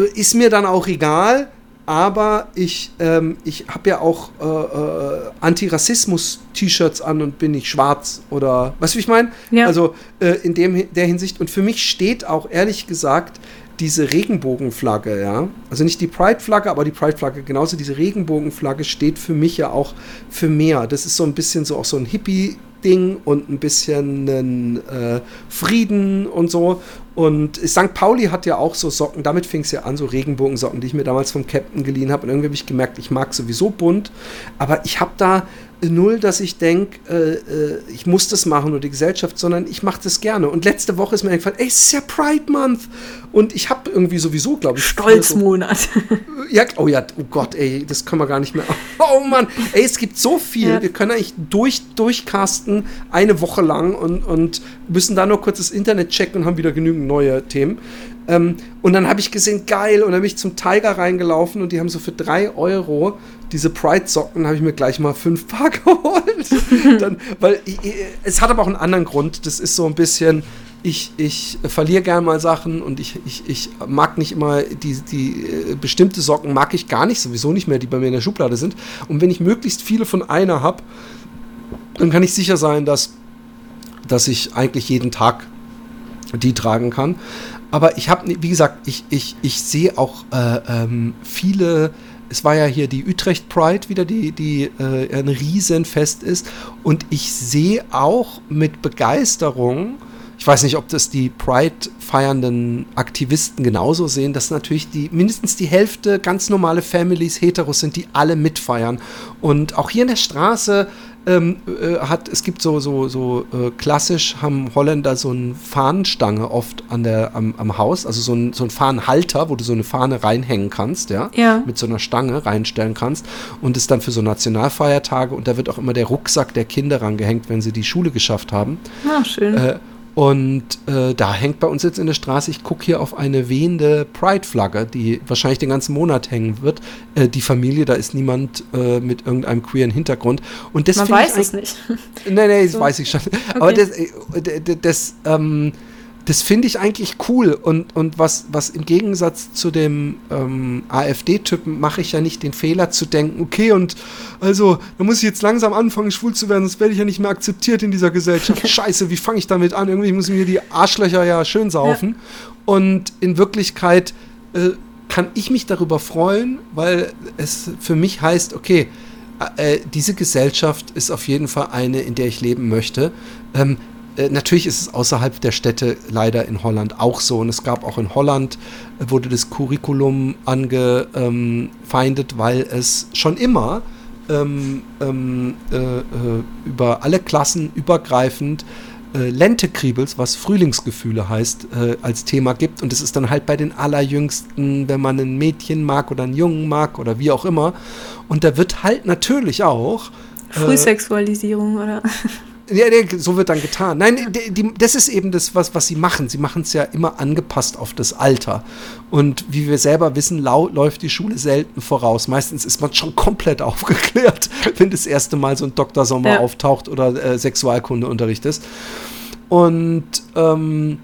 ist mir dann auch egal, aber ich, ähm, ich habe ja auch äh, äh, Antirassismus-T-Shirts an und bin nicht schwarz oder weißt du, wie ich meine? Ja. Also äh, in dem, der Hinsicht. Und für mich steht auch ehrlich gesagt diese Regenbogenflagge, ja. Also nicht die Pride-Flagge, aber die Pride-Flagge, genauso diese Regenbogenflagge steht für mich ja auch für mehr. Das ist so ein bisschen so auch so ein Hippie- Ding und ein bisschen äh, Frieden und so. Und St. Pauli hat ja auch so Socken, damit fing es ja an, so Regenbogensocken, die ich mir damals vom Captain geliehen habe. Und irgendwie habe ich gemerkt, ich mag sowieso bunt. Aber ich habe da null, dass ich denke, äh, äh, ich muss das machen oder die Gesellschaft, sondern ich mache das gerne. Und letzte Woche ist mir eingefallen, ey, es ist ja Pride Month. Und ich habe irgendwie sowieso, glaube ich. Stolzmonat. So, ja, oh ja, oh Gott, ey, das können wir gar nicht mehr. <laughs> Oh Mann, ey, es gibt so viel. Ja. Wir können eigentlich durch, durchcasten eine Woche lang und, und müssen da nur kurz das Internet checken und haben wieder genügend neue Themen. Ähm, und dann habe ich gesehen, geil, und dann bin ich zum Tiger reingelaufen und die haben so für drei Euro diese Pride-Socken, habe ich mir gleich mal fünf <laughs> Paar geholt. <laughs> dann, weil ich, es hat aber auch einen anderen Grund. Das ist so ein bisschen, ich, ich verliere gerne mal Sachen und ich, ich, ich mag nicht immer die, die äh, bestimmte Socken, mag ich gar nicht, sowieso nicht mehr, die bei mir in der Schublade sind. Und wenn ich möglichst viele von einer habe, dann kann ich sicher sein, dass, dass ich eigentlich jeden Tag die tragen kann. Aber ich habe, wie gesagt, ich, ich, ich sehe auch äh, ähm, viele es war ja hier die Utrecht Pride wieder, die, die äh, ein Riesenfest ist. Und ich sehe auch mit Begeisterung, ich weiß nicht, ob das die Pride feiernden Aktivisten genauso sehen, dass natürlich die mindestens die Hälfte ganz normale Families Heteros sind, die alle mitfeiern. Und auch hier in der Straße ähm, äh, hat, es gibt so, so, so äh, klassisch haben Holländer so eine Fahnenstange oft an der, am, am Haus, also so ein, so ein Fahnenhalter, wo du so eine Fahne reinhängen kannst, ja? ja, mit so einer Stange reinstellen kannst und ist dann für so Nationalfeiertage und da wird auch immer der Rucksack der Kinder rangehängt, wenn sie die Schule geschafft haben. Ah, schön. Äh, und äh, da hängt bei uns jetzt in der Straße, ich gucke hier auf eine wehende Pride-Flagge, die wahrscheinlich den ganzen Monat hängen wird. Äh, die Familie, da ist niemand äh, mit irgendeinem queeren Hintergrund. Und das Man weiß es nicht. Nein, nein, <laughs> das weiß ich schon. Okay. Aber das, äh, das, das ähm, das finde ich eigentlich cool. Und, und was, was im Gegensatz zu dem ähm, AfD-Typen mache ich ja nicht den Fehler zu denken, okay, und also, da muss ich jetzt langsam anfangen, schwul zu werden, sonst werde ich ja nicht mehr akzeptiert in dieser Gesellschaft. <laughs> Scheiße, wie fange ich damit an? Irgendwie muss ich mir die Arschlöcher ja schön saufen. Ja. Und in Wirklichkeit äh, kann ich mich darüber freuen, weil es für mich heißt, okay, äh, diese Gesellschaft ist auf jeden Fall eine, in der ich leben möchte. Ähm, äh, natürlich ist es außerhalb der Städte leider in Holland auch so. Und es gab auch in Holland, äh, wurde das Curriculum angefeindet, weil es schon immer ähm, ähm, äh, äh, über alle Klassen übergreifend Lentekriebels, was Frühlingsgefühle heißt, als Thema gibt. Und es ist dann halt bei den Allerjüngsten, wenn man ein Mädchen mag oder einen Jungen mag oder wie auch immer. Und da wird halt natürlich auch. Frühsexualisierung, oder? Ja, so wird dann getan. Nein, die, die, das ist eben das, was, was sie machen. Sie machen es ja immer angepasst auf das Alter. Und wie wir selber wissen, läuft die Schule selten voraus. Meistens ist man schon komplett <laughs> aufgeklärt, wenn das erste Mal so ein Dr. Sommer ja. auftaucht oder äh, Sexualkundeunterricht ist. Und, ähm,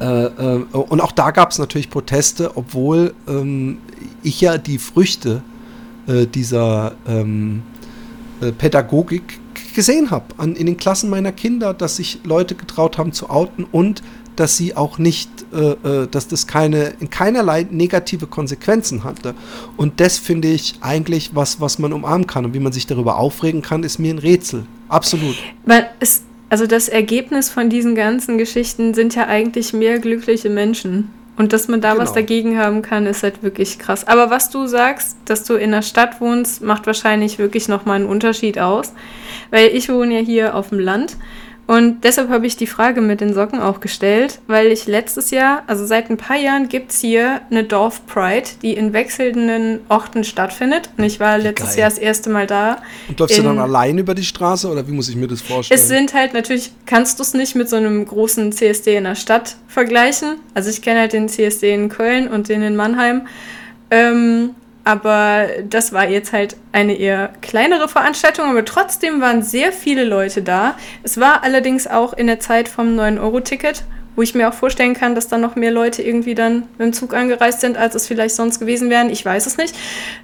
äh, äh, und auch da gab es natürlich Proteste, obwohl ähm, ich ja die Früchte äh, dieser ähm, äh, Pädagogik gesehen habe in den Klassen meiner Kinder, dass sich Leute getraut haben zu outen und dass sie auch nicht, äh, äh, dass das keine, in keinerlei negative Konsequenzen hatte. Und das finde ich eigentlich was, was man umarmen kann. Und wie man sich darüber aufregen kann, ist mir ein Rätsel. Absolut. Also das Ergebnis von diesen ganzen Geschichten sind ja eigentlich mehr glückliche Menschen. Und dass man da genau. was dagegen haben kann, ist halt wirklich krass. Aber was du sagst, dass du in der Stadt wohnst, macht wahrscheinlich wirklich nochmal einen Unterschied aus. Weil ich wohne ja hier auf dem Land und deshalb habe ich die Frage mit den Socken auch gestellt, weil ich letztes Jahr, also seit ein paar Jahren, gibt es hier eine Dorf Pride, die in wechselnden Orten stattfindet. Und ich war letztes Geil. Jahr das erste Mal da. Und läufst du dann allein über die Straße oder wie muss ich mir das vorstellen? Es sind halt natürlich, kannst du es nicht mit so einem großen CSD in der Stadt vergleichen. Also ich kenne halt den CSD in Köln und den in Mannheim. Ähm, aber das war jetzt halt eine eher kleinere Veranstaltung, aber trotzdem waren sehr viele Leute da. Es war allerdings auch in der Zeit vom 9-Euro-Ticket, wo ich mir auch vorstellen kann, dass da noch mehr Leute irgendwie dann mit dem Zug angereist sind, als es vielleicht sonst gewesen wären. Ich weiß es nicht.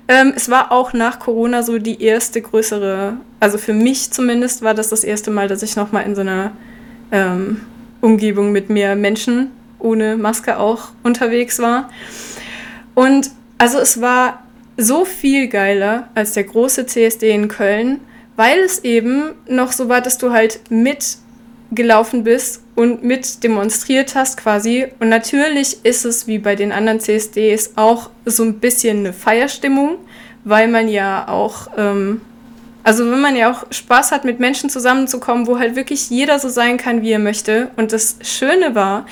Ähm, es war auch nach Corona so die erste größere, also für mich zumindest war das das erste Mal, dass ich nochmal in so einer ähm, Umgebung mit mehr Menschen ohne Maske auch unterwegs war. Und also es war so viel geiler als der große CSD in Köln, weil es eben noch so war, dass du halt mitgelaufen bist und mit demonstriert hast quasi. Und natürlich ist es wie bei den anderen CSDs auch so ein bisschen eine Feierstimmung, weil man ja auch, ähm, also wenn man ja auch Spaß hat, mit Menschen zusammenzukommen, wo halt wirklich jeder so sein kann, wie er möchte. Und das Schöne war,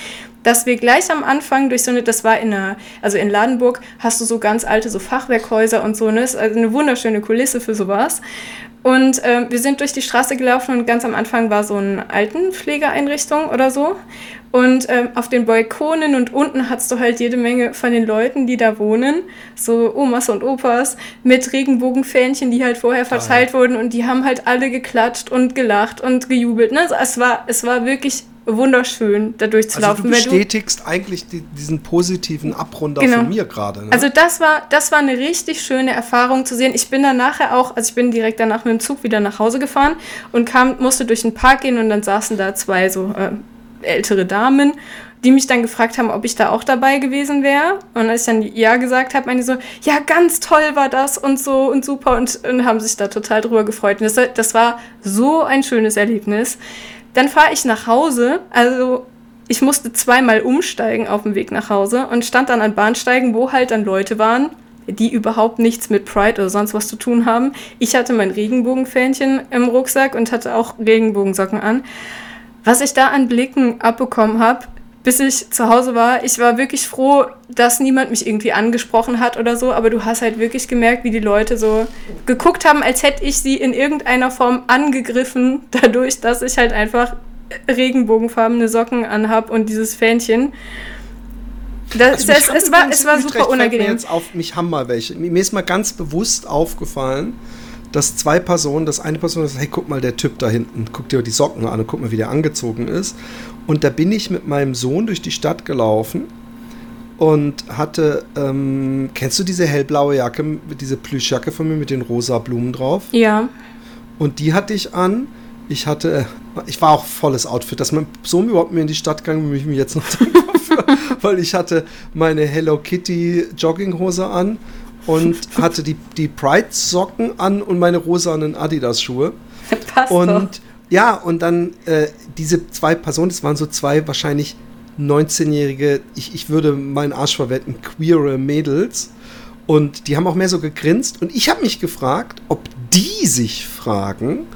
dass wir gleich am Anfang durch so eine, das war in einer, also in Ladenburg hast du so ganz alte so Fachwerkhäuser und so, ne? Ist also eine wunderschöne Kulisse für sowas. Und äh, wir sind durch die Straße gelaufen und ganz am Anfang war so eine Altenpflegeeinrichtung oder so. Und ähm, auf den Balkonen und unten hattest du halt jede Menge von den Leuten, die da wohnen, so Omas und Opas, mit Regenbogenfähnchen, die halt vorher verteilt ah, ja. wurden und die haben halt alle geklatscht und gelacht und gejubelt. Ne? Also es, war, es war wirklich wunderschön, da durchzulaufen. Also du bestätigst du, eigentlich die, diesen positiven Abrunder genau. von mir gerade. Ne? Also das war, das war eine richtig schöne Erfahrung zu sehen. Ich bin dann nachher auch, also ich bin direkt danach mit dem Zug wieder nach Hause gefahren und kam, musste durch den Park gehen und dann saßen da zwei so äh, ältere Damen, die mich dann gefragt haben, ob ich da auch dabei gewesen wäre. Und als ich dann ja gesagt habe, meine so, ja, ganz toll war das und so und super und, und haben sich da total drüber gefreut. Und das, das war so ein schönes Erlebnis. Dann fahre ich nach Hause, also ich musste zweimal umsteigen auf dem Weg nach Hause und stand dann an Bahnsteigen, wo halt dann Leute waren, die überhaupt nichts mit Pride oder sonst was zu tun haben. Ich hatte mein Regenbogenfähnchen im Rucksack und hatte auch Regenbogensocken an. Was ich da an Blicken abbekommen habe, bis ich zu Hause war, ich war wirklich froh, dass niemand mich irgendwie angesprochen hat oder so, aber du hast halt wirklich gemerkt, wie die Leute so geguckt haben, als hätte ich sie in irgendeiner Form angegriffen, <laughs> dadurch, dass ich halt einfach regenbogenfarbene Socken anhab und dieses Fähnchen. Das, also es, es, war, es war super unangenehm. Mir jetzt auf mich haben mal welche. Mir ist mal ganz bewusst aufgefallen, dass zwei Personen, dass eine Person sagt, hey, guck mal, der Typ da hinten, guck dir die Socken an und guck mal, wie der angezogen ist. Und da bin ich mit meinem Sohn durch die Stadt gelaufen und hatte, ähm, kennst du diese hellblaue Jacke, diese Plüschjacke von mir mit den rosa Blumen drauf? Ja. Und die hatte ich an. Ich hatte, ich war auch volles Outfit, dass mein Sohn überhaupt mir in die Stadt gegangen, bin ich mir jetzt noch dafür, <laughs> weil ich hatte meine Hello Kitty Jogginghose an und hatte die, die Pride-Socken an und meine rosanen Adidas-Schuhe. <laughs> Passt und doch. Ja, und dann äh, diese zwei Personen, das waren so zwei wahrscheinlich 19-jährige, ich, ich würde meinen Arsch verwenden, queere Mädels. Und die haben auch mehr so gegrinst. Und ich habe mich gefragt, ob die sich fragen,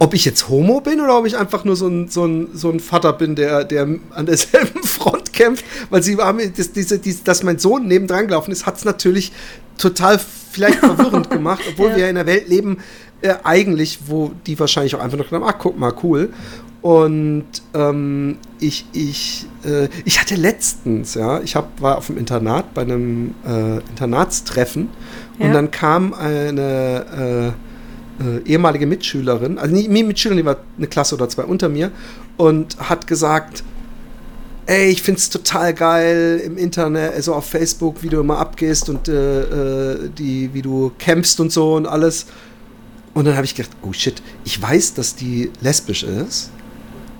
ob ich jetzt Homo bin oder ob ich einfach nur so ein, so ein, so ein Vater bin, der, der an derselben <laughs> Front kämpft, weil sie haben, das, diese, diese, dass mein Sohn nebendran gelaufen ist, hat es natürlich total vielleicht <laughs> verwirrend gemacht, obwohl ja. wir in einer Welt leben, äh, eigentlich, wo die wahrscheinlich auch einfach noch gedacht ach, guck mal, cool. Und ähm, ich, ich, äh, ich hatte letztens, ja, ich hab, war auf dem Internat bei einem äh, Internatstreffen ja. und dann kam eine äh, äh, ehemalige Mitschülerin, also nie Mitschülerin, die war eine Klasse oder zwei unter mir und hat gesagt, ey, ich find's total geil im Internet, also auf Facebook, wie du immer abgehst und äh, äh, die, wie du campst und so und alles. Und dann habe ich gedacht, oh shit, ich weiß, dass die lesbisch ist.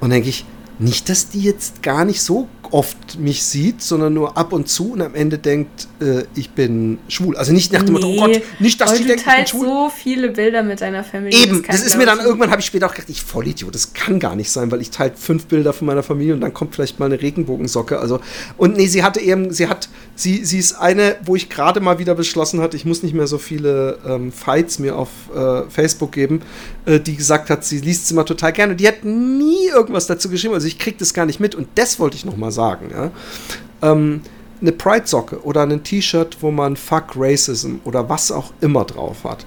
Und denke ich, nicht, dass die jetzt gar nicht so oft mich sieht, sondern nur ab und zu und am Ende denkt, äh, ich bin schwul. Also nicht nach dem Motto, oh Gott, nicht, dass die denkt, ich bin schwul. so viele Bilder mit deiner Familie. Eben, das, das ist mir dann irgendwann, habe ich später auch gedacht, ich Vollidiot, das kann gar nicht sein, weil ich teile fünf Bilder von meiner Familie und dann kommt vielleicht mal eine Regenbogensocke. Also, und nee, sie hatte eben, sie hat, sie, sie ist eine, wo ich gerade mal wieder beschlossen hatte, ich muss nicht mehr so viele ähm, Fights mir auf äh, Facebook geben, äh, die gesagt hat, sie liest sie mal total gerne. Die hat nie irgendwas dazu geschrieben, also ich kriege das gar nicht mit und das wollte ich noch mal sagen. Ja? Ähm, eine Pride-Socke oder ein T-Shirt, wo man Fuck Racism oder was auch immer drauf hat,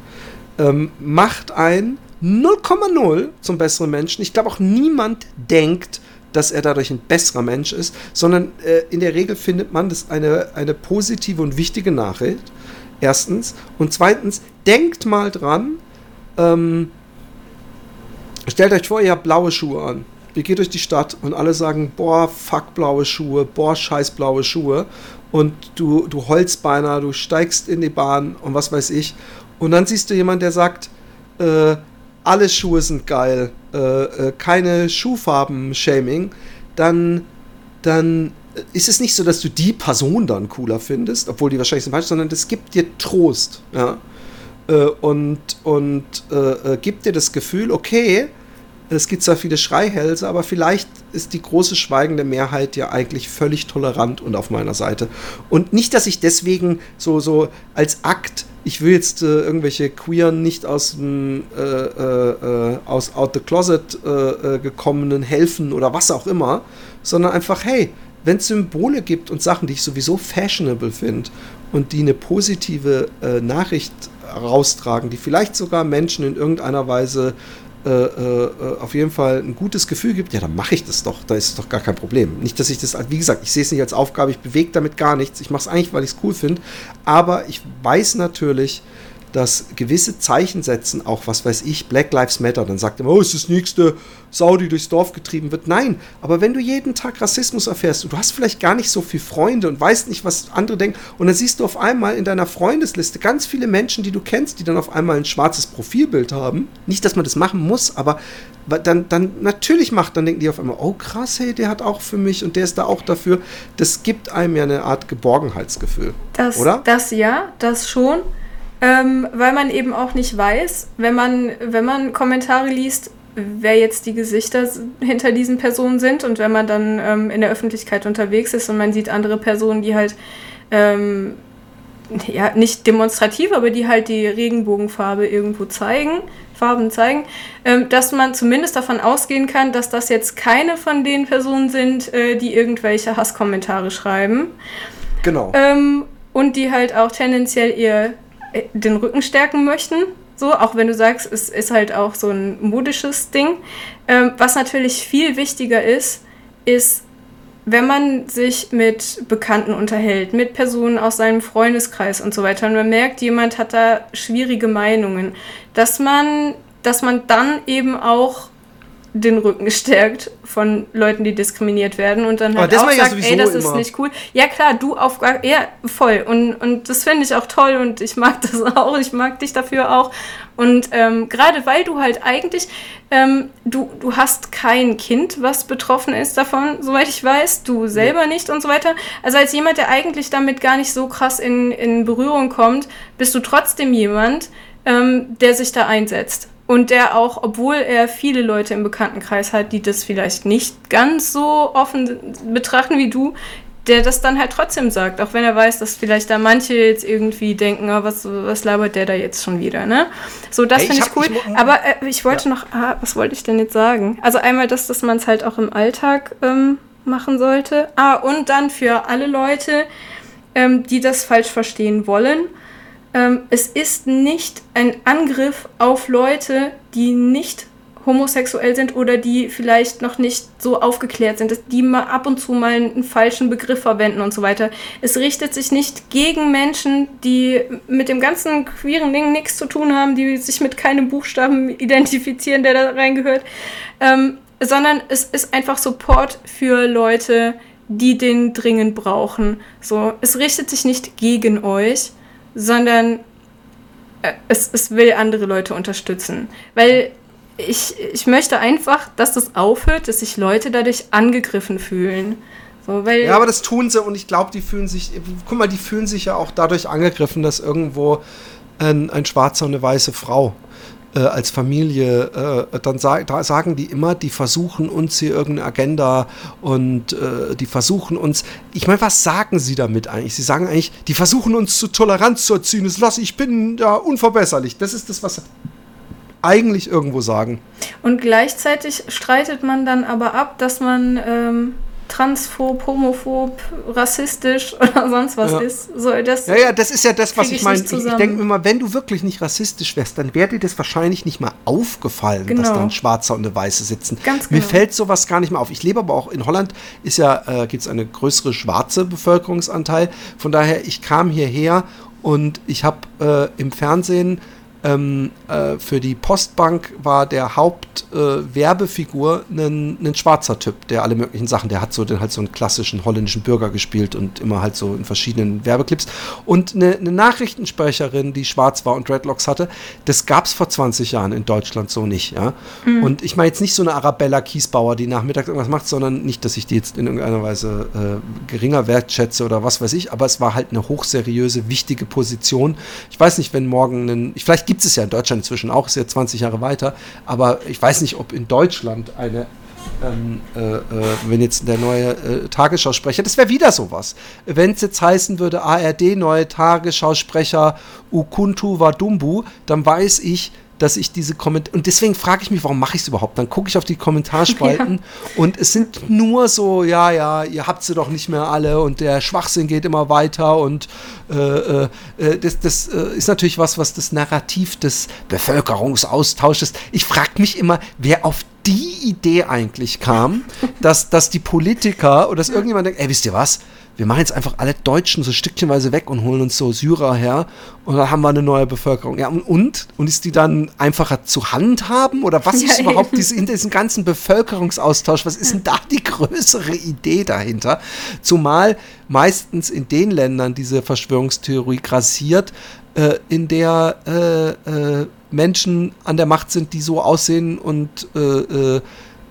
ähm, macht ein 0,0 zum besseren Menschen. Ich glaube auch niemand denkt, dass er dadurch ein besserer Mensch ist, sondern äh, in der Regel findet man das eine, eine positive und wichtige Nachricht. Erstens. Und zweitens, denkt mal dran, ähm, stellt euch vor, ihr habt blaue Schuhe an ihr geht durch die Stadt und alle sagen, boah, fuck blaue Schuhe, boah, scheiß blaue Schuhe. Und du, du Holzbeiner, du steigst in die Bahn und was weiß ich. Und dann siehst du jemanden, der sagt, äh, alle Schuhe sind geil, äh, äh, keine Schuhfarben-Shaming, dann, dann ist es nicht so, dass du die Person dann cooler findest, obwohl die wahrscheinlich falsch, sondern das gibt dir Trost. Ja? Äh, und und äh, äh, gibt dir das Gefühl, okay, es gibt zwar viele Schreihälse, aber vielleicht ist die große schweigende Mehrheit ja eigentlich völlig tolerant und auf meiner Seite. Und nicht, dass ich deswegen so, so als Akt, ich will jetzt äh, irgendwelche Queeren nicht aus dem äh, äh, äh aus Out the Closet äh, äh, gekommenen helfen oder was auch immer, sondern einfach, hey, wenn es Symbole gibt und Sachen, die ich sowieso fashionable finde und die eine positive Nachricht raustragen, die vielleicht sogar Menschen in irgendeiner Weise auf jeden Fall ein gutes Gefühl gibt, ja, dann mache ich das doch. Da ist es doch gar kein Problem. Nicht, dass ich das, wie gesagt, ich sehe es nicht als Aufgabe, ich bewege damit gar nichts. Ich mache es eigentlich, weil ich es cool finde. Aber ich weiß natürlich, dass gewisse Zeichen setzen, auch was weiß ich, Black Lives Matter, dann sagt immer, oh, ist das nächste Saudi durchs Dorf getrieben wird. Nein, aber wenn du jeden Tag Rassismus erfährst und du hast vielleicht gar nicht so viele Freunde und weißt nicht, was andere denken, und dann siehst du auf einmal in deiner Freundesliste ganz viele Menschen, die du kennst, die dann auf einmal ein schwarzes Profilbild haben. Nicht, dass man das machen muss, aber dann, dann natürlich macht, dann denken die auf einmal, oh krass, hey, der hat auch für mich und der ist da auch dafür. Das gibt einem ja eine Art Geborgenheitsgefühl. Das, oder? Das ja, das schon. Ähm, weil man eben auch nicht weiß, wenn man, wenn man Kommentare liest, wer jetzt die Gesichter hinter diesen Personen sind und wenn man dann ähm, in der Öffentlichkeit unterwegs ist und man sieht andere Personen, die halt ähm, ja, nicht demonstrativ, aber die halt die Regenbogenfarbe irgendwo zeigen, Farben zeigen, ähm, dass man zumindest davon ausgehen kann, dass das jetzt keine von den Personen sind, äh, die irgendwelche Hasskommentare schreiben. Genau. Ähm, und die halt auch tendenziell ihr den Rücken stärken möchten. So, auch wenn du sagst, es ist halt auch so ein modisches Ding. Ähm, was natürlich viel wichtiger ist, ist, wenn man sich mit Bekannten unterhält, mit Personen aus seinem Freundeskreis und so weiter, und man merkt, jemand hat da schwierige Meinungen, dass man, dass man dann eben auch den Rücken stärkt von Leuten, die diskriminiert werden und dann halt auch sagt, ja ey, das immer. ist nicht cool. Ja klar, du auf ja voll und und das finde ich auch toll und ich mag <laughs> das auch, ich mag dich dafür auch und ähm, gerade weil du halt eigentlich ähm, du du hast kein Kind, was betroffen ist davon, soweit ich weiß, du selber ja. nicht und so weiter. Also als jemand, der eigentlich damit gar nicht so krass in in Berührung kommt, bist du trotzdem jemand, ähm, der sich da einsetzt. Und der auch, obwohl er viele Leute im Bekanntenkreis hat, die das vielleicht nicht ganz so offen betrachten wie du, der das dann halt trotzdem sagt, auch wenn er weiß, dass vielleicht da manche jetzt irgendwie denken, oh, was, was labert der da jetzt schon wieder, ne? So, das hey, finde ich, cool. Ich, Aber äh, ich wollte ja. noch, ah, was wollte ich denn jetzt sagen? Also einmal das, dass man es halt auch im Alltag ähm, machen sollte. Ah, und dann für alle Leute, ähm, die das falsch verstehen wollen, ähm, es ist nicht ein Angriff auf Leute, die nicht homosexuell sind oder die vielleicht noch nicht so aufgeklärt sind, dass die mal ab und zu mal einen falschen Begriff verwenden und so weiter. Es richtet sich nicht gegen Menschen, die mit dem ganzen queeren Ding nichts zu tun haben, die sich mit keinem Buchstaben <laughs> identifizieren, der da reingehört, ähm, sondern es ist einfach Support für Leute, die den dringend brauchen. So, es richtet sich nicht gegen euch, sondern äh, es, es will andere Leute unterstützen. Weil ich, ich möchte einfach, dass das aufhört, dass sich Leute dadurch angegriffen fühlen. So, ja, aber das tun sie und ich glaube, die fühlen sich, guck mal, die fühlen sich ja auch dadurch angegriffen, dass irgendwo ein, ein Schwarzer und eine weiße Frau äh, als Familie, äh, dann sa da sagen die immer, die versuchen uns hier irgendeine Agenda und äh, die versuchen uns, ich meine, was sagen sie damit eigentlich? Sie sagen eigentlich, die versuchen uns zu Toleranz zu erziehen, das lasse ich bin ja unverbesserlich. Das ist das, was sie eigentlich irgendwo sagen. Und gleichzeitig streitet man dann aber ab, dass man ähm, transphob, homophob, rassistisch <laughs> oder sonst was ja. ist. So, das ja, ja, das ist ja das, was ich meine. Ich, ich denke immer, wenn du wirklich nicht rassistisch wärst, dann wäre dir das wahrscheinlich nicht mal aufgefallen, genau. dass da ein Schwarzer und eine Weiße sitzen. Ganz genau. Mir fällt sowas gar nicht mehr auf. Ich lebe aber auch in Holland, ist ja, äh, gibt es eine größere schwarze Bevölkerungsanteil. Von daher, ich kam hierher und ich habe äh, im Fernsehen ähm, äh, für die Postbank war der Hauptwerbefigur äh, ein schwarzer Typ, der alle möglichen Sachen, der hat so den halt so einen klassischen holländischen Bürger gespielt und immer halt so in verschiedenen Werbeclips. Und eine, eine Nachrichtensprecherin, die schwarz war und Dreadlocks hatte, das gab es vor 20 Jahren in Deutschland so nicht, ja. Mhm. Und ich meine jetzt nicht so eine Arabella Kiesbauer, die nachmittags irgendwas macht, sondern nicht, dass ich die jetzt in irgendeiner Weise äh, geringer wertschätze oder was weiß ich, aber es war halt eine hochseriöse, wichtige Position. Ich weiß nicht, wenn morgen ein, vielleicht gibt es ja in Deutschland inzwischen auch, ist ja 20 Jahre weiter, aber ich weiß nicht, ob in Deutschland eine ähm, äh, äh, wenn jetzt der neue äh, Tagesschausprecher, das wäre wieder sowas. Wenn es jetzt heißen würde, ARD, neue Tagesschausprecher Ukuntu Wadumbu, dann weiß ich, dass ich diese Kommentare. Und deswegen frage ich mich, warum mache ich es überhaupt? Dann gucke ich auf die Kommentarspalten <laughs> ja. und es sind nur so, ja, ja, ihr habt sie doch nicht mehr alle und der Schwachsinn geht immer weiter und äh, äh, äh das, das äh, ist natürlich was, was das Narrativ des Bevölkerungsaustausches. Ich frage mich immer, wer auf die Idee eigentlich kam, <laughs> dass, dass die Politiker oder dass irgendjemand denkt, ey, wisst ihr was? Wir machen jetzt einfach alle Deutschen so stückchenweise weg und holen uns so Syrer her und dann haben wir eine neue Bevölkerung. Ja, und? Und ist die dann einfacher zu handhaben? Oder was <laughs> ist ja, überhaupt diese, in diesem ganzen Bevölkerungsaustausch, was ist denn da die größere Idee dahinter? Zumal meistens in den Ländern diese Verschwörungstheorie grassiert, äh, in der äh, äh, Menschen an der Macht sind, die so aussehen und äh, äh,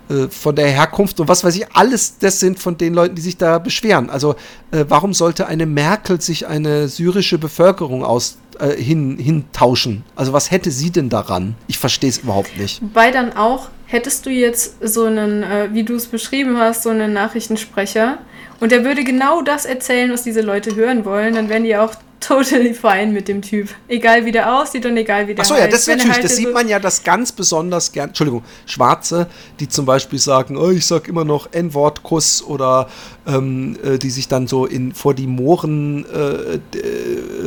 äh, von der Herkunft und was weiß ich, alles das sind von den Leuten, die sich da beschweren. Also äh, warum sollte eine Merkel sich eine syrische Bevölkerung aus, äh, hin, hintauschen? Also was hätte sie denn daran? Ich verstehe es überhaupt nicht. Weil dann auch, hättest du jetzt so einen, äh, wie du es beschrieben hast, so einen Nachrichtensprecher und der würde genau das erzählen, was diese Leute hören wollen, dann wären die auch totally fine mit dem Typ. Egal wie der aussieht und egal wie der Achso, ja, das natürlich, halt das sieht man ja das ganz besonders gern. Entschuldigung, Schwarze, die zum Beispiel sagen, oh, ich sag immer noch N-Wort-Kuss oder ähm, äh, die sich dann so in, vor die Mohren äh, äh,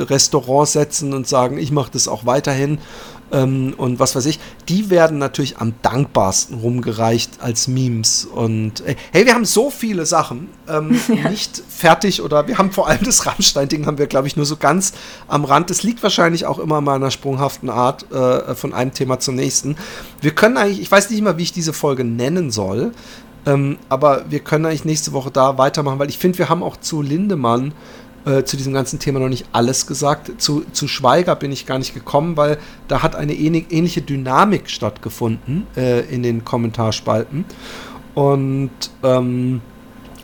Restaurants setzen und sagen, ich mache das auch weiterhin ähm, und was weiß ich, die werden natürlich am dankbarsten rumgereicht als Memes. Und äh, hey, wir haben so viele Sachen ähm, <laughs> ja. nicht fertig oder wir haben vor allem das Rammstein-Ding haben wir, glaube ich, nur so ganz am Rand. Das liegt wahrscheinlich auch immer in meiner sprunghaften Art äh, von einem Thema zum nächsten. Wir können eigentlich, ich weiß nicht mal, wie ich diese Folge nennen soll. Ähm, aber wir können eigentlich nächste Woche da weitermachen, weil ich finde, wir haben auch zu Lindemann äh, zu diesem ganzen Thema noch nicht alles gesagt. Zu, zu Schweiger bin ich gar nicht gekommen, weil da hat eine ähnliche Dynamik stattgefunden äh, in den Kommentarspalten. Und ähm,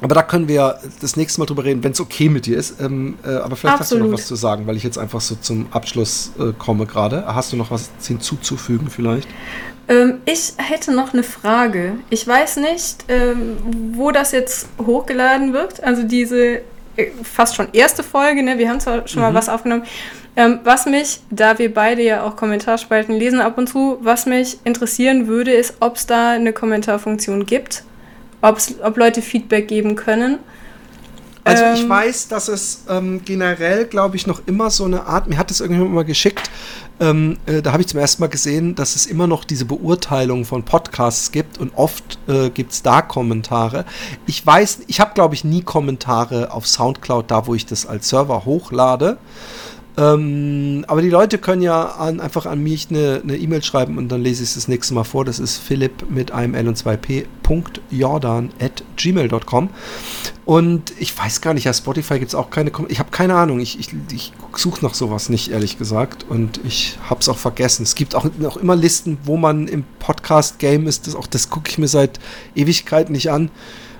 aber da können wir das nächste Mal drüber reden, wenn es okay mit dir ist. Ähm, äh, aber vielleicht Absolut. hast du noch was zu sagen, weil ich jetzt einfach so zum Abschluss äh, komme gerade. Hast du noch was hinzuzufügen vielleicht? Ähm, ich hätte noch eine Frage. Ich weiß nicht, ähm, wo das jetzt hochgeladen wird. Also diese fast schon erste Folge, ne? wir haben zwar schon mhm. mal was aufgenommen. Ähm, was mich, da wir beide ja auch Kommentarspalten lesen ab und zu, was mich interessieren würde, ist, ob es da eine Kommentarfunktion gibt, ob Leute Feedback geben können. Also ich ähm, weiß, dass es ähm, generell, glaube ich, noch immer so eine Art, mir hat es irgendjemand mal geschickt, ähm, äh, da habe ich zum ersten Mal gesehen, dass es immer noch diese Beurteilung von Podcasts gibt und oft äh, gibt es da Kommentare. Ich weiß, ich habe, glaube ich, nie Kommentare auf Soundcloud, da wo ich das als Server hochlade. Ähm, aber die Leute können ja an, einfach an mich eine E-Mail e schreiben und dann lese ich es das nächste Mal vor. Das ist philipp mit einem L und 2p. Jordan at gmail.com. Und ich weiß gar nicht, ja, Spotify gibt es auch keine. Ich habe keine Ahnung. Ich, ich, ich suche nach sowas nicht, ehrlich gesagt. Und ich habe es auch vergessen. Es gibt auch, auch immer Listen, wo man im Podcast-Game ist. Das, auch das gucke ich mir seit Ewigkeit nicht an.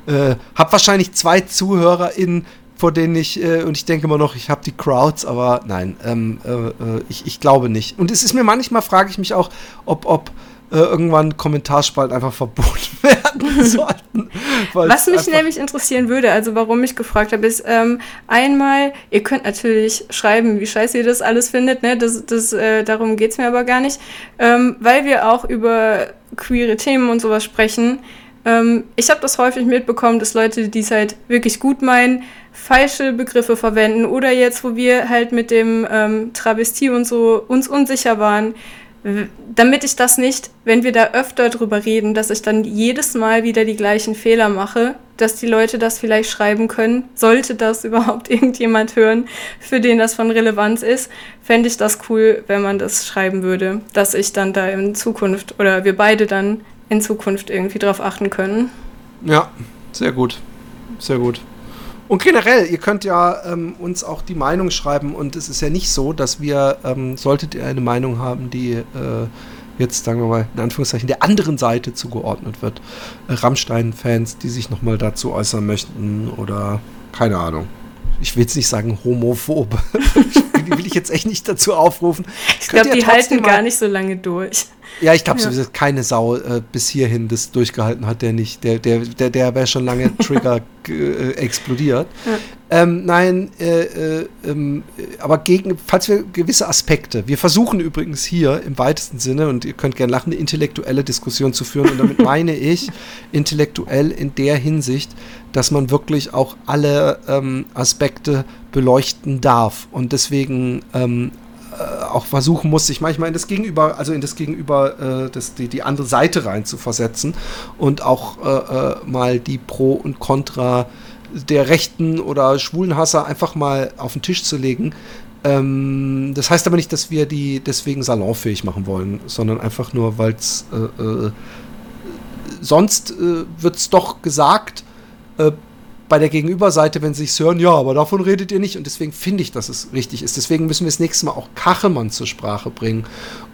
Äh, hab wahrscheinlich zwei ZuhörerInnen, vor denen ich, äh, und ich denke immer noch, ich habe die Crowds, aber nein, ähm, äh, ich, ich glaube nicht. Und es ist mir manchmal, frage ich mich auch, ob, ob äh, irgendwann Kommentarspalten einfach verboten <laughs> werden sollten. Was mich nämlich interessieren würde, also warum ich gefragt habe, ist ähm, einmal, ihr könnt natürlich schreiben, wie scheiße ihr das alles findet, ne? das, das, äh, darum geht es mir aber gar nicht, ähm, weil wir auch über queere Themen und sowas sprechen. Ähm, ich habe das häufig mitbekommen, dass Leute, die es halt wirklich gut meinen, falsche Begriffe verwenden oder jetzt, wo wir halt mit dem ähm, Travestie und so uns unsicher waren, damit ich das nicht, wenn wir da öfter drüber reden, dass ich dann jedes Mal wieder die gleichen Fehler mache, dass die Leute das vielleicht schreiben können, sollte das <laughs> überhaupt irgendjemand hören, für den das von Relevanz ist, fände ich das cool, wenn man das schreiben würde, dass ich dann da in Zukunft oder wir beide dann in Zukunft irgendwie drauf achten können. Ja, sehr gut. Sehr gut. Und generell, ihr könnt ja ähm, uns auch die Meinung schreiben und es ist ja nicht so, dass wir, ähm, solltet ihr eine Meinung haben, die äh, jetzt, sagen wir mal, in Anführungszeichen der anderen Seite zugeordnet wird, äh, Rammstein-Fans, die sich nochmal dazu äußern möchten oder keine Ahnung. Ich will jetzt nicht sagen homophob. <laughs> die will ich jetzt echt nicht dazu aufrufen. Ich glaube, die halten gar nicht so lange durch. Ja, ich glaube, ja. keine Sau äh, bis hierhin das durchgehalten hat, der nicht. Der, der, der, der wäre schon lange <laughs> Trigger äh, explodiert. Ja. Ähm, nein, äh, äh, ähm, aber gegen, falls wir gewisse Aspekte, wir versuchen übrigens hier im weitesten Sinne, und ihr könnt gerne lachen, eine intellektuelle Diskussion zu führen. Und damit <laughs> meine ich intellektuell in der Hinsicht, dass man wirklich auch alle ähm, Aspekte beleuchten darf. Und deswegen ähm, äh, auch versuchen muss, sich manchmal in das Gegenüber, also in das Gegenüber, äh, das, die, die andere Seite rein zu versetzen und auch äh, äh, mal die Pro und Contra der Rechten oder Schwulenhasser einfach mal auf den Tisch zu legen. Ähm, das heißt aber nicht, dass wir die deswegen salonfähig machen wollen, sondern einfach nur, weil es äh, äh, sonst äh, wird es doch gesagt, äh, bei der Gegenüberseite, wenn sie sich hören, ja, aber davon redet ihr nicht. Und deswegen finde ich, dass es richtig ist. Deswegen müssen wir das nächste Mal auch Kachelmann zur Sprache bringen.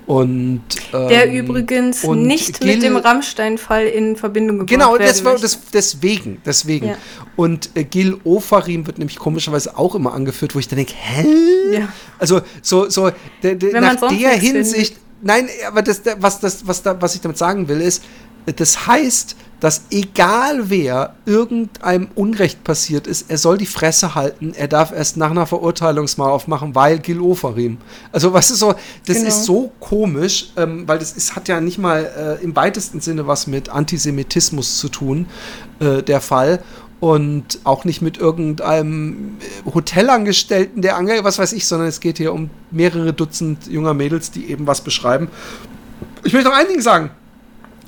Und, ähm, der übrigens nicht Gil mit dem Rammstein-Fall in Verbindung gebracht Genau, war, das, deswegen. deswegen. Ja. Und äh, Gil Ofarim wird nämlich komischerweise auch immer angeführt, wo ich dann denke, hä? Ja. Also so, so de, de, nach der Hinsicht. Findet. Nein, aber das, was, das, was, da, was ich damit sagen will, ist, das heißt, dass egal wer irgendeinem Unrecht passiert ist, er soll die Fresse halten, er darf erst nach einer Verurteilungsmal aufmachen, weil Gil Ofarim. Also was ist so, das genau. ist so komisch, ähm, weil das ist, hat ja nicht mal äh, im weitesten Sinne was mit Antisemitismus zu tun, äh, der Fall. Und auch nicht mit irgendeinem äh, Hotelangestellten, der ange, was weiß ich, sondern es geht hier um mehrere Dutzend junger Mädels, die eben was beschreiben. Ich möchte noch ein Ding sagen.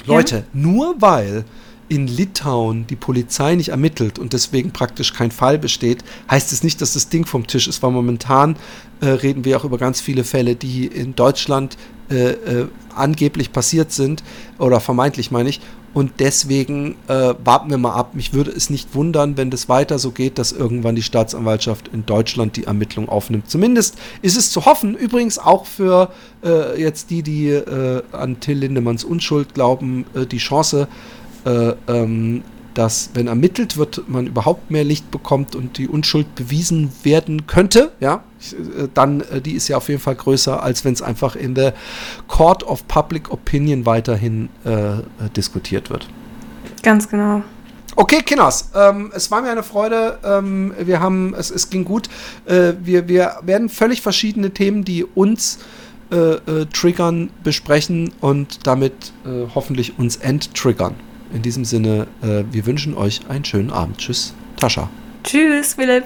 Leute, ja? nur weil in Litauen die Polizei nicht ermittelt und deswegen praktisch kein Fall besteht, heißt es nicht, dass das Ding vom Tisch ist, weil momentan äh, reden wir auch über ganz viele Fälle, die in Deutschland äh, äh, angeblich passiert sind oder vermeintlich meine ich und deswegen äh, warten wir mal ab. Mich würde es nicht wundern, wenn das weiter so geht, dass irgendwann die Staatsanwaltschaft in Deutschland die Ermittlung aufnimmt. Zumindest ist es zu hoffen, übrigens auch für äh, jetzt die, die äh, an Till Lindemanns Unschuld glauben, äh, die Chance, äh, ähm, dass, wenn ermittelt wird, man überhaupt mehr Licht bekommt und die Unschuld bewiesen werden könnte, ja, äh, dann äh, die ist ja auf jeden Fall größer, als wenn es einfach in der Court of Public Opinion weiterhin äh, diskutiert wird. Ganz genau. Okay, Kinners, ähm, es war mir eine Freude. Ähm, wir haben, es, es ging gut. Äh, wir, wir werden völlig verschiedene Themen, die uns äh, äh, triggern, besprechen und damit hoffentlich uns enttriggern. In diesem Sinne, wir wünschen euch einen schönen Abend. Tschüss, Tascha. Tschüss, Philipp.